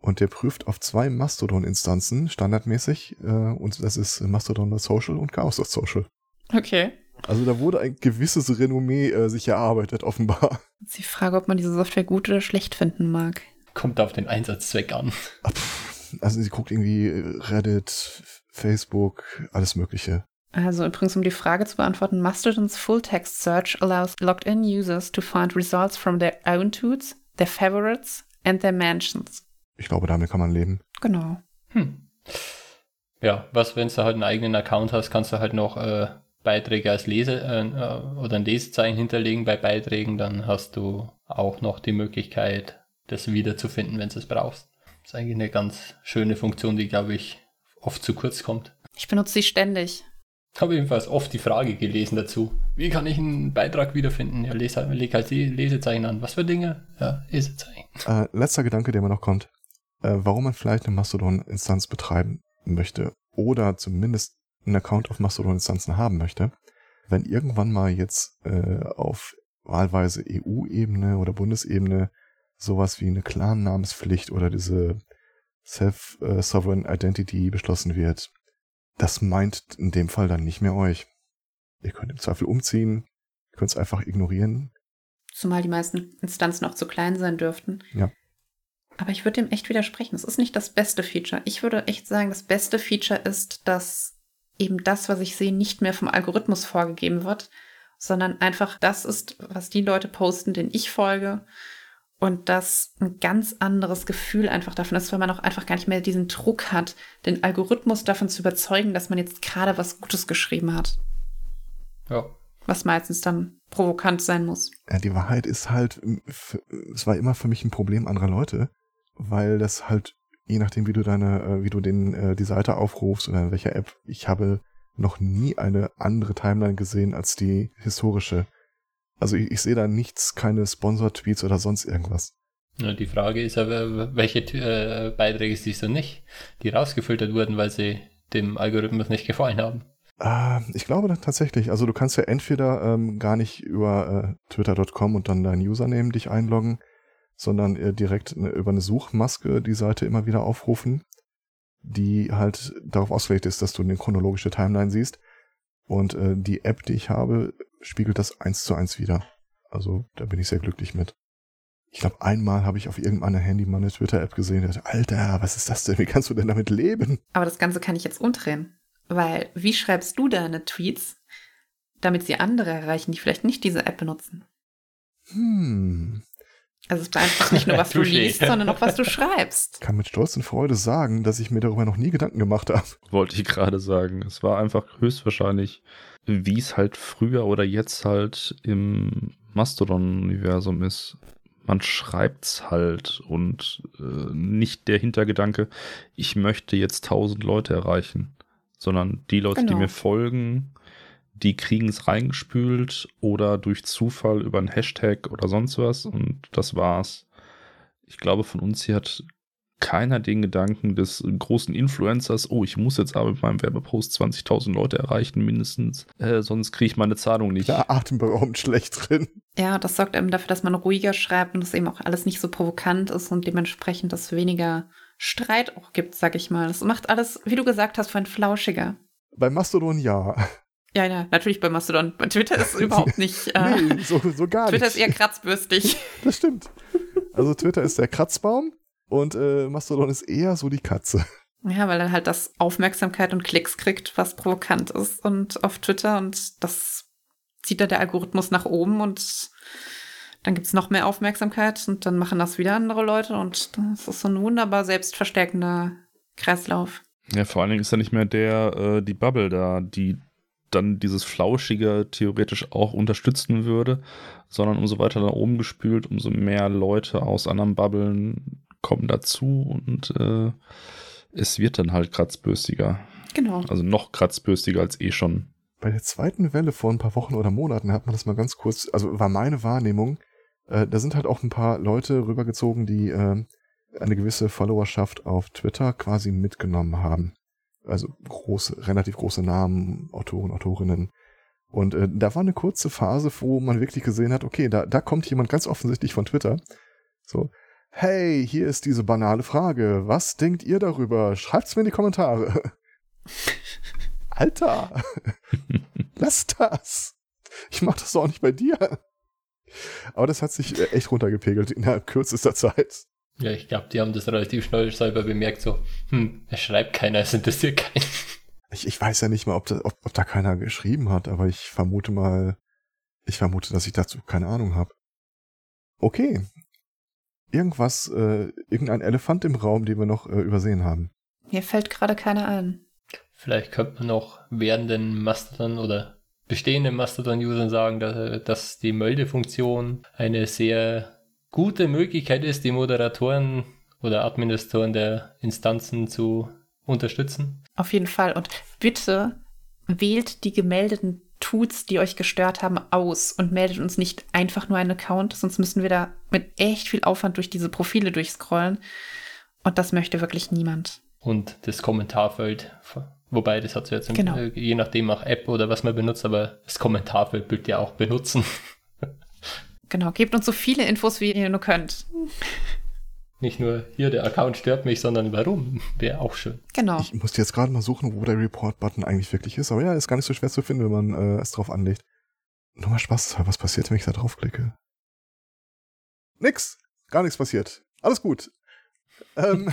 Und der prüft auf zwei Mastodon-Instanzen standardmäßig äh, und das ist Mastodon Social und Chaos Social. Okay. Also da wurde ein gewisses Renommee äh, sich erarbeitet, offenbar. Jetzt die Frage, ob man diese Software gut oder schlecht finden mag. Kommt auf den Einsatzzweck an. Also sie guckt irgendwie Reddit, Facebook, alles Mögliche. Also übrigens, um die Frage zu beantworten, Mastodon's Full-Text Search allows logged-in users to find results from their own tweets, their favorites and their mentions. Ich glaube, damit kann man leben. Genau. Hm. Ja, was, wenn du halt einen eigenen Account hast, kannst du halt noch äh, Beiträge als Lese äh, oder ein Lesezeichen hinterlegen bei Beiträgen, dann hast du auch noch die Möglichkeit, das wiederzufinden, wenn du es brauchst. Das ist eigentlich eine ganz schöne Funktion, die, glaube ich, oft zu kurz kommt. Ich benutze sie ständig. Habe jedenfalls oft die Frage gelesen dazu. Wie kann ich einen Beitrag wiederfinden? Ja, leg halt, leg halt Lesezeichen an. Was für Dinge? Ja, Lesezeichen. Äh, letzter Gedanke, der mir noch kommt. Äh, warum man vielleicht eine Mastodon-Instanz betreiben möchte oder zumindest einen Account auf Mastodon-Instanzen haben möchte. Wenn irgendwann mal jetzt äh, auf wahlweise EU-Ebene oder Bundesebene sowas wie eine Clan-Namenspflicht oder diese Self-Sovereign Identity beschlossen wird, das meint in dem Fall dann nicht mehr euch. Ihr könnt im Zweifel umziehen, könnt es einfach ignorieren. Zumal die meisten Instanzen auch zu klein sein dürften. Ja. Aber ich würde dem echt widersprechen. Es ist nicht das beste Feature. Ich würde echt sagen, das beste Feature ist, dass eben das, was ich sehe, nicht mehr vom Algorithmus vorgegeben wird, sondern einfach das ist, was die Leute posten, denen ich folge und das ein ganz anderes Gefühl einfach davon ist, weil man auch einfach gar nicht mehr diesen Druck hat, den Algorithmus davon zu überzeugen, dass man jetzt gerade was Gutes geschrieben hat. Ja. Was meistens dann provokant sein muss. Ja, die Wahrheit ist halt, es war immer für mich ein Problem anderer Leute, weil das halt, je nachdem, wie du deine, äh, wie du den, äh, die Seite aufrufst oder in welcher App, ich habe noch nie eine andere Timeline gesehen als die historische. Also ich, ich sehe da nichts, keine Sponsor-Tweets oder sonst irgendwas. Ja, die Frage ist aber, welche äh, Beiträge siehst du nicht, die rausgefiltert wurden, weil sie dem Algorithmus nicht gefallen haben? Ah, ich glaube tatsächlich. Also du kannst ja entweder ähm, gar nicht über äh, twitter.com und dann dein Username dich einloggen, sondern äh, direkt ne, über eine Suchmaske die Seite immer wieder aufrufen, die halt darauf ausgelegt ist, dass du eine chronologische Timeline siehst. Und äh, die App, die ich habe, spiegelt das eins zu eins wieder. Also da bin ich sehr glücklich mit. Ich glaube, einmal habe ich auf irgendeinem Handy mal eine Twitter-App gesehen, dachte, Alter, was ist das denn? Wie kannst du denn damit leben? Aber das Ganze kann ich jetzt umdrehen. Weil, wie schreibst du deine Tweets, damit sie andere erreichen, die vielleicht nicht diese App benutzen? Hm. Also es beeinflusst nicht nur, was du liest, sondern auch, was du schreibst. Ich kann mit Stolz und Freude sagen, dass ich mir darüber noch nie Gedanken gemacht habe. Wollte ich gerade sagen. Es war einfach höchstwahrscheinlich, wie es halt früher oder jetzt halt im Mastodon-Universum ist. Man schreibt's halt und äh, nicht der Hintergedanke, ich möchte jetzt tausend Leute erreichen, sondern die Leute, Genau. die mir folgen, die kriegen es reingespült oder durch Zufall über einen Hashtag oder sonst was und das war's. Ich glaube, von uns hier hat keiner den Gedanken des großen Influencers, oh, ich muss jetzt aber mit meinem Werbepost 20.000 Leute erreichen, mindestens, äh, sonst kriege ich meine Zahlung nicht. Der atemberaubend schlecht drin. Ja, das sorgt eben dafür, dass man ruhiger schreibt und dass eben auch alles nicht so provokant ist und dementsprechend es weniger Streit auch gibt, sag ich mal. Das macht alles, wie du gesagt hast, vorhin flauschiger. Bei Mastodon ja. Ja, ja, natürlich bei Mastodon. Bei Twitter ist überhaupt nicht. Äh, Nee, so, so gar Twitter nicht. ist eher kratzbürstig. Das stimmt. Also Twitter ist der Kratzbaum und äh, Mastodon ist eher so die Katze. Ja, weil er halt das Aufmerksamkeit und Klicks kriegt, was provokant ist und auf Twitter und das zieht dann der Algorithmus nach oben und dann gibt's noch mehr Aufmerksamkeit und dann machen das wieder andere Leute und das ist so ein wunderbar selbstverstärkender Kreislauf. Ja, vor allen Dingen ist ja nicht mehr der, äh, die Bubble da, die dann dieses Flauschige theoretisch auch unterstützen würde, sondern umso weiter nach oben gespült, umso mehr Leute aus anderen Bubblen kommen dazu und äh, es wird dann halt kratzbürstiger. Genau. Also noch kratzbürstiger als eh schon. Bei der zweiten Welle vor ein paar Wochen oder Monaten hat man das mal ganz kurz, also war meine Wahrnehmung, äh, da sind halt auch ein paar Leute rübergezogen, die äh, eine gewisse Followerschaft auf Twitter quasi mitgenommen haben. Also große, relativ große Namen, Autoren, Autorinnen. Und äh, da war eine kurze Phase, wo man wirklich gesehen hat, okay, da, da kommt jemand ganz offensichtlich von Twitter. So, hey, hier ist diese banale Frage. Was denkt ihr darüber? Schreibt's mir in die Kommentare. Alter, lass das. Ich mach das doch auch nicht bei dir. Aber das hat sich äh, echt runtergepegelt innerhalb kürzester Zeit. Ja, ich glaube, die haben das relativ schnell selber bemerkt, so, hm, es schreibt keiner, es interessiert keinen. Ich, ich weiß ja nicht mal, ob da, ob, ob da keiner geschrieben hat, aber ich vermute mal, ich vermute, dass ich dazu keine Ahnung habe. Okay. Irgendwas, äh, irgendein Elefant im Raum, den wir noch äh, übersehen haben. Mir fällt gerade keiner ein. Vielleicht könnte man noch währenden Mastodon oder bestehenden Mastodon-Usern sagen, dass, dass die Meldefunktion eine sehr gute Möglichkeit ist, die Moderatoren oder Administratoren der Instanzen zu unterstützen. Auf jeden Fall. Und bitte wählt die gemeldeten Tuts, die euch gestört haben, aus und meldet uns nicht einfach nur einen Account, sonst müssen wir da mit echt viel Aufwand durch diese Profile durchscrollen. Und das möchte wirklich niemand. Und das Kommentarfeld, wobei das hat es jetzt, Genau. äh, je nachdem auch App oder was man benutzt, aber das Kommentarfeld bitte ja auch benutzen. Genau, gebt uns so viele Infos, wie ihr nur könnt. Nicht nur hier, der Account stört mich, sondern warum, wäre auch schön. Genau. Ich musste jetzt gerade mal suchen, wo der Report-Button eigentlich wirklich ist. Aber ja, ist gar nicht so schwer zu finden, wenn man äh, es drauf anlegt. Nur mal Spaß, was passiert, wenn ich da draufklicke? Nix. Gar nichts passiert. Alles gut. Ähm.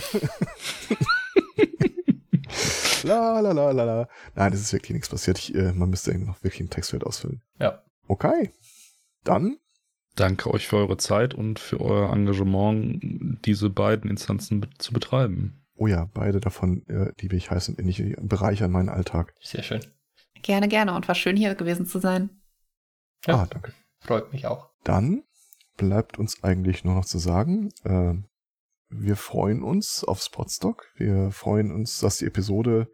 la la la la la. Nein, es ist wirklich nichts passiert. Ich, äh, man müsste irgendwie noch wirklich ein Textfeld ausfüllen. Ja. Okay. Dann Danke euch für eure Zeit und für euer Engagement, diese beiden Instanzen be zu betreiben. Oh ja, beide davon, äh, liebe ich heiß und innig, die bereichern meinen Alltag. Sehr schön. Gerne, gerne. Und war schön, hier gewesen zu sein. Ja. Ah, danke. Freut mich auch. Dann bleibt uns eigentlich nur noch zu sagen, äh, wir freuen uns auf Spotstock. Wir freuen uns, dass die Episode,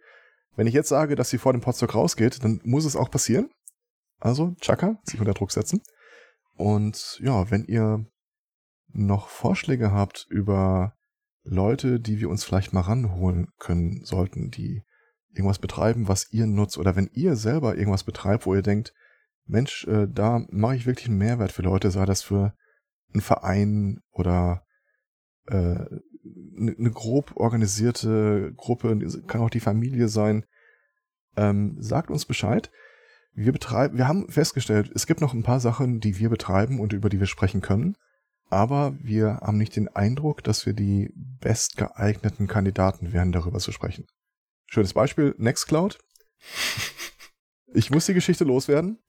wenn ich jetzt sage, dass sie vor dem Podstock rausgeht, dann muss es auch passieren. Also, Chaka, sich unter Druck setzen. Und ja, wenn ihr noch Vorschläge habt über Leute, die wir uns vielleicht mal ranholen können sollten, die irgendwas betreiben, was ihr nutzt, oder wenn ihr selber irgendwas betreibt, wo ihr denkt, Mensch, äh, da mache ich wirklich einen Mehrwert für Leute, sei das für einen Verein oder äh, eine ne grob organisierte Gruppe, kann auch die Familie sein. Ähm, sagt uns Bescheid. Wir betreiben, wir haben festgestellt, es gibt noch ein paar Sachen, die wir betreiben und über die wir sprechen können. Aber wir haben nicht den Eindruck, dass wir die bestgeeigneten Kandidaten wären, darüber zu sprechen. Schönes Beispiel, Nextcloud. Ich muss die Geschichte loswerden.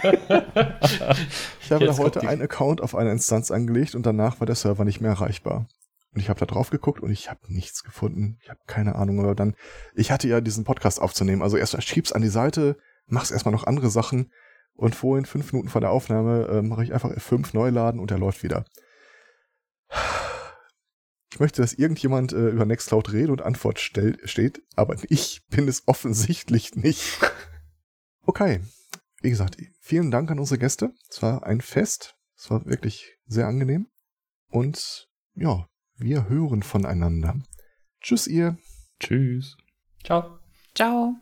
Ich habe Jetzt da heute einen Account auf einer Instanz angelegt und danach war der Server nicht mehr erreichbar. Und ich habe da drauf geguckt und ich habe nichts gefunden. Ich habe keine Ahnung. Aber dann, ich hatte ja diesen Podcast aufzunehmen. Also erst schieb's an die Seite, mach's erstmal noch andere Sachen und vorhin, fünf Minuten vor der Aufnahme, äh, mache ich einfach F5 neu laden und er läuft wieder. Ich möchte, dass irgendjemand äh, über Nextcloud Rede und Antwort stell, steht, aber ich bin es offensichtlich nicht. Okay, wie gesagt, vielen Dank an unsere Gäste. Es war ein Fest. Es war wirklich sehr angenehm. Und ja, wir hören voneinander. Tschüss, ihr. Tschüss. Ciao. Ciao.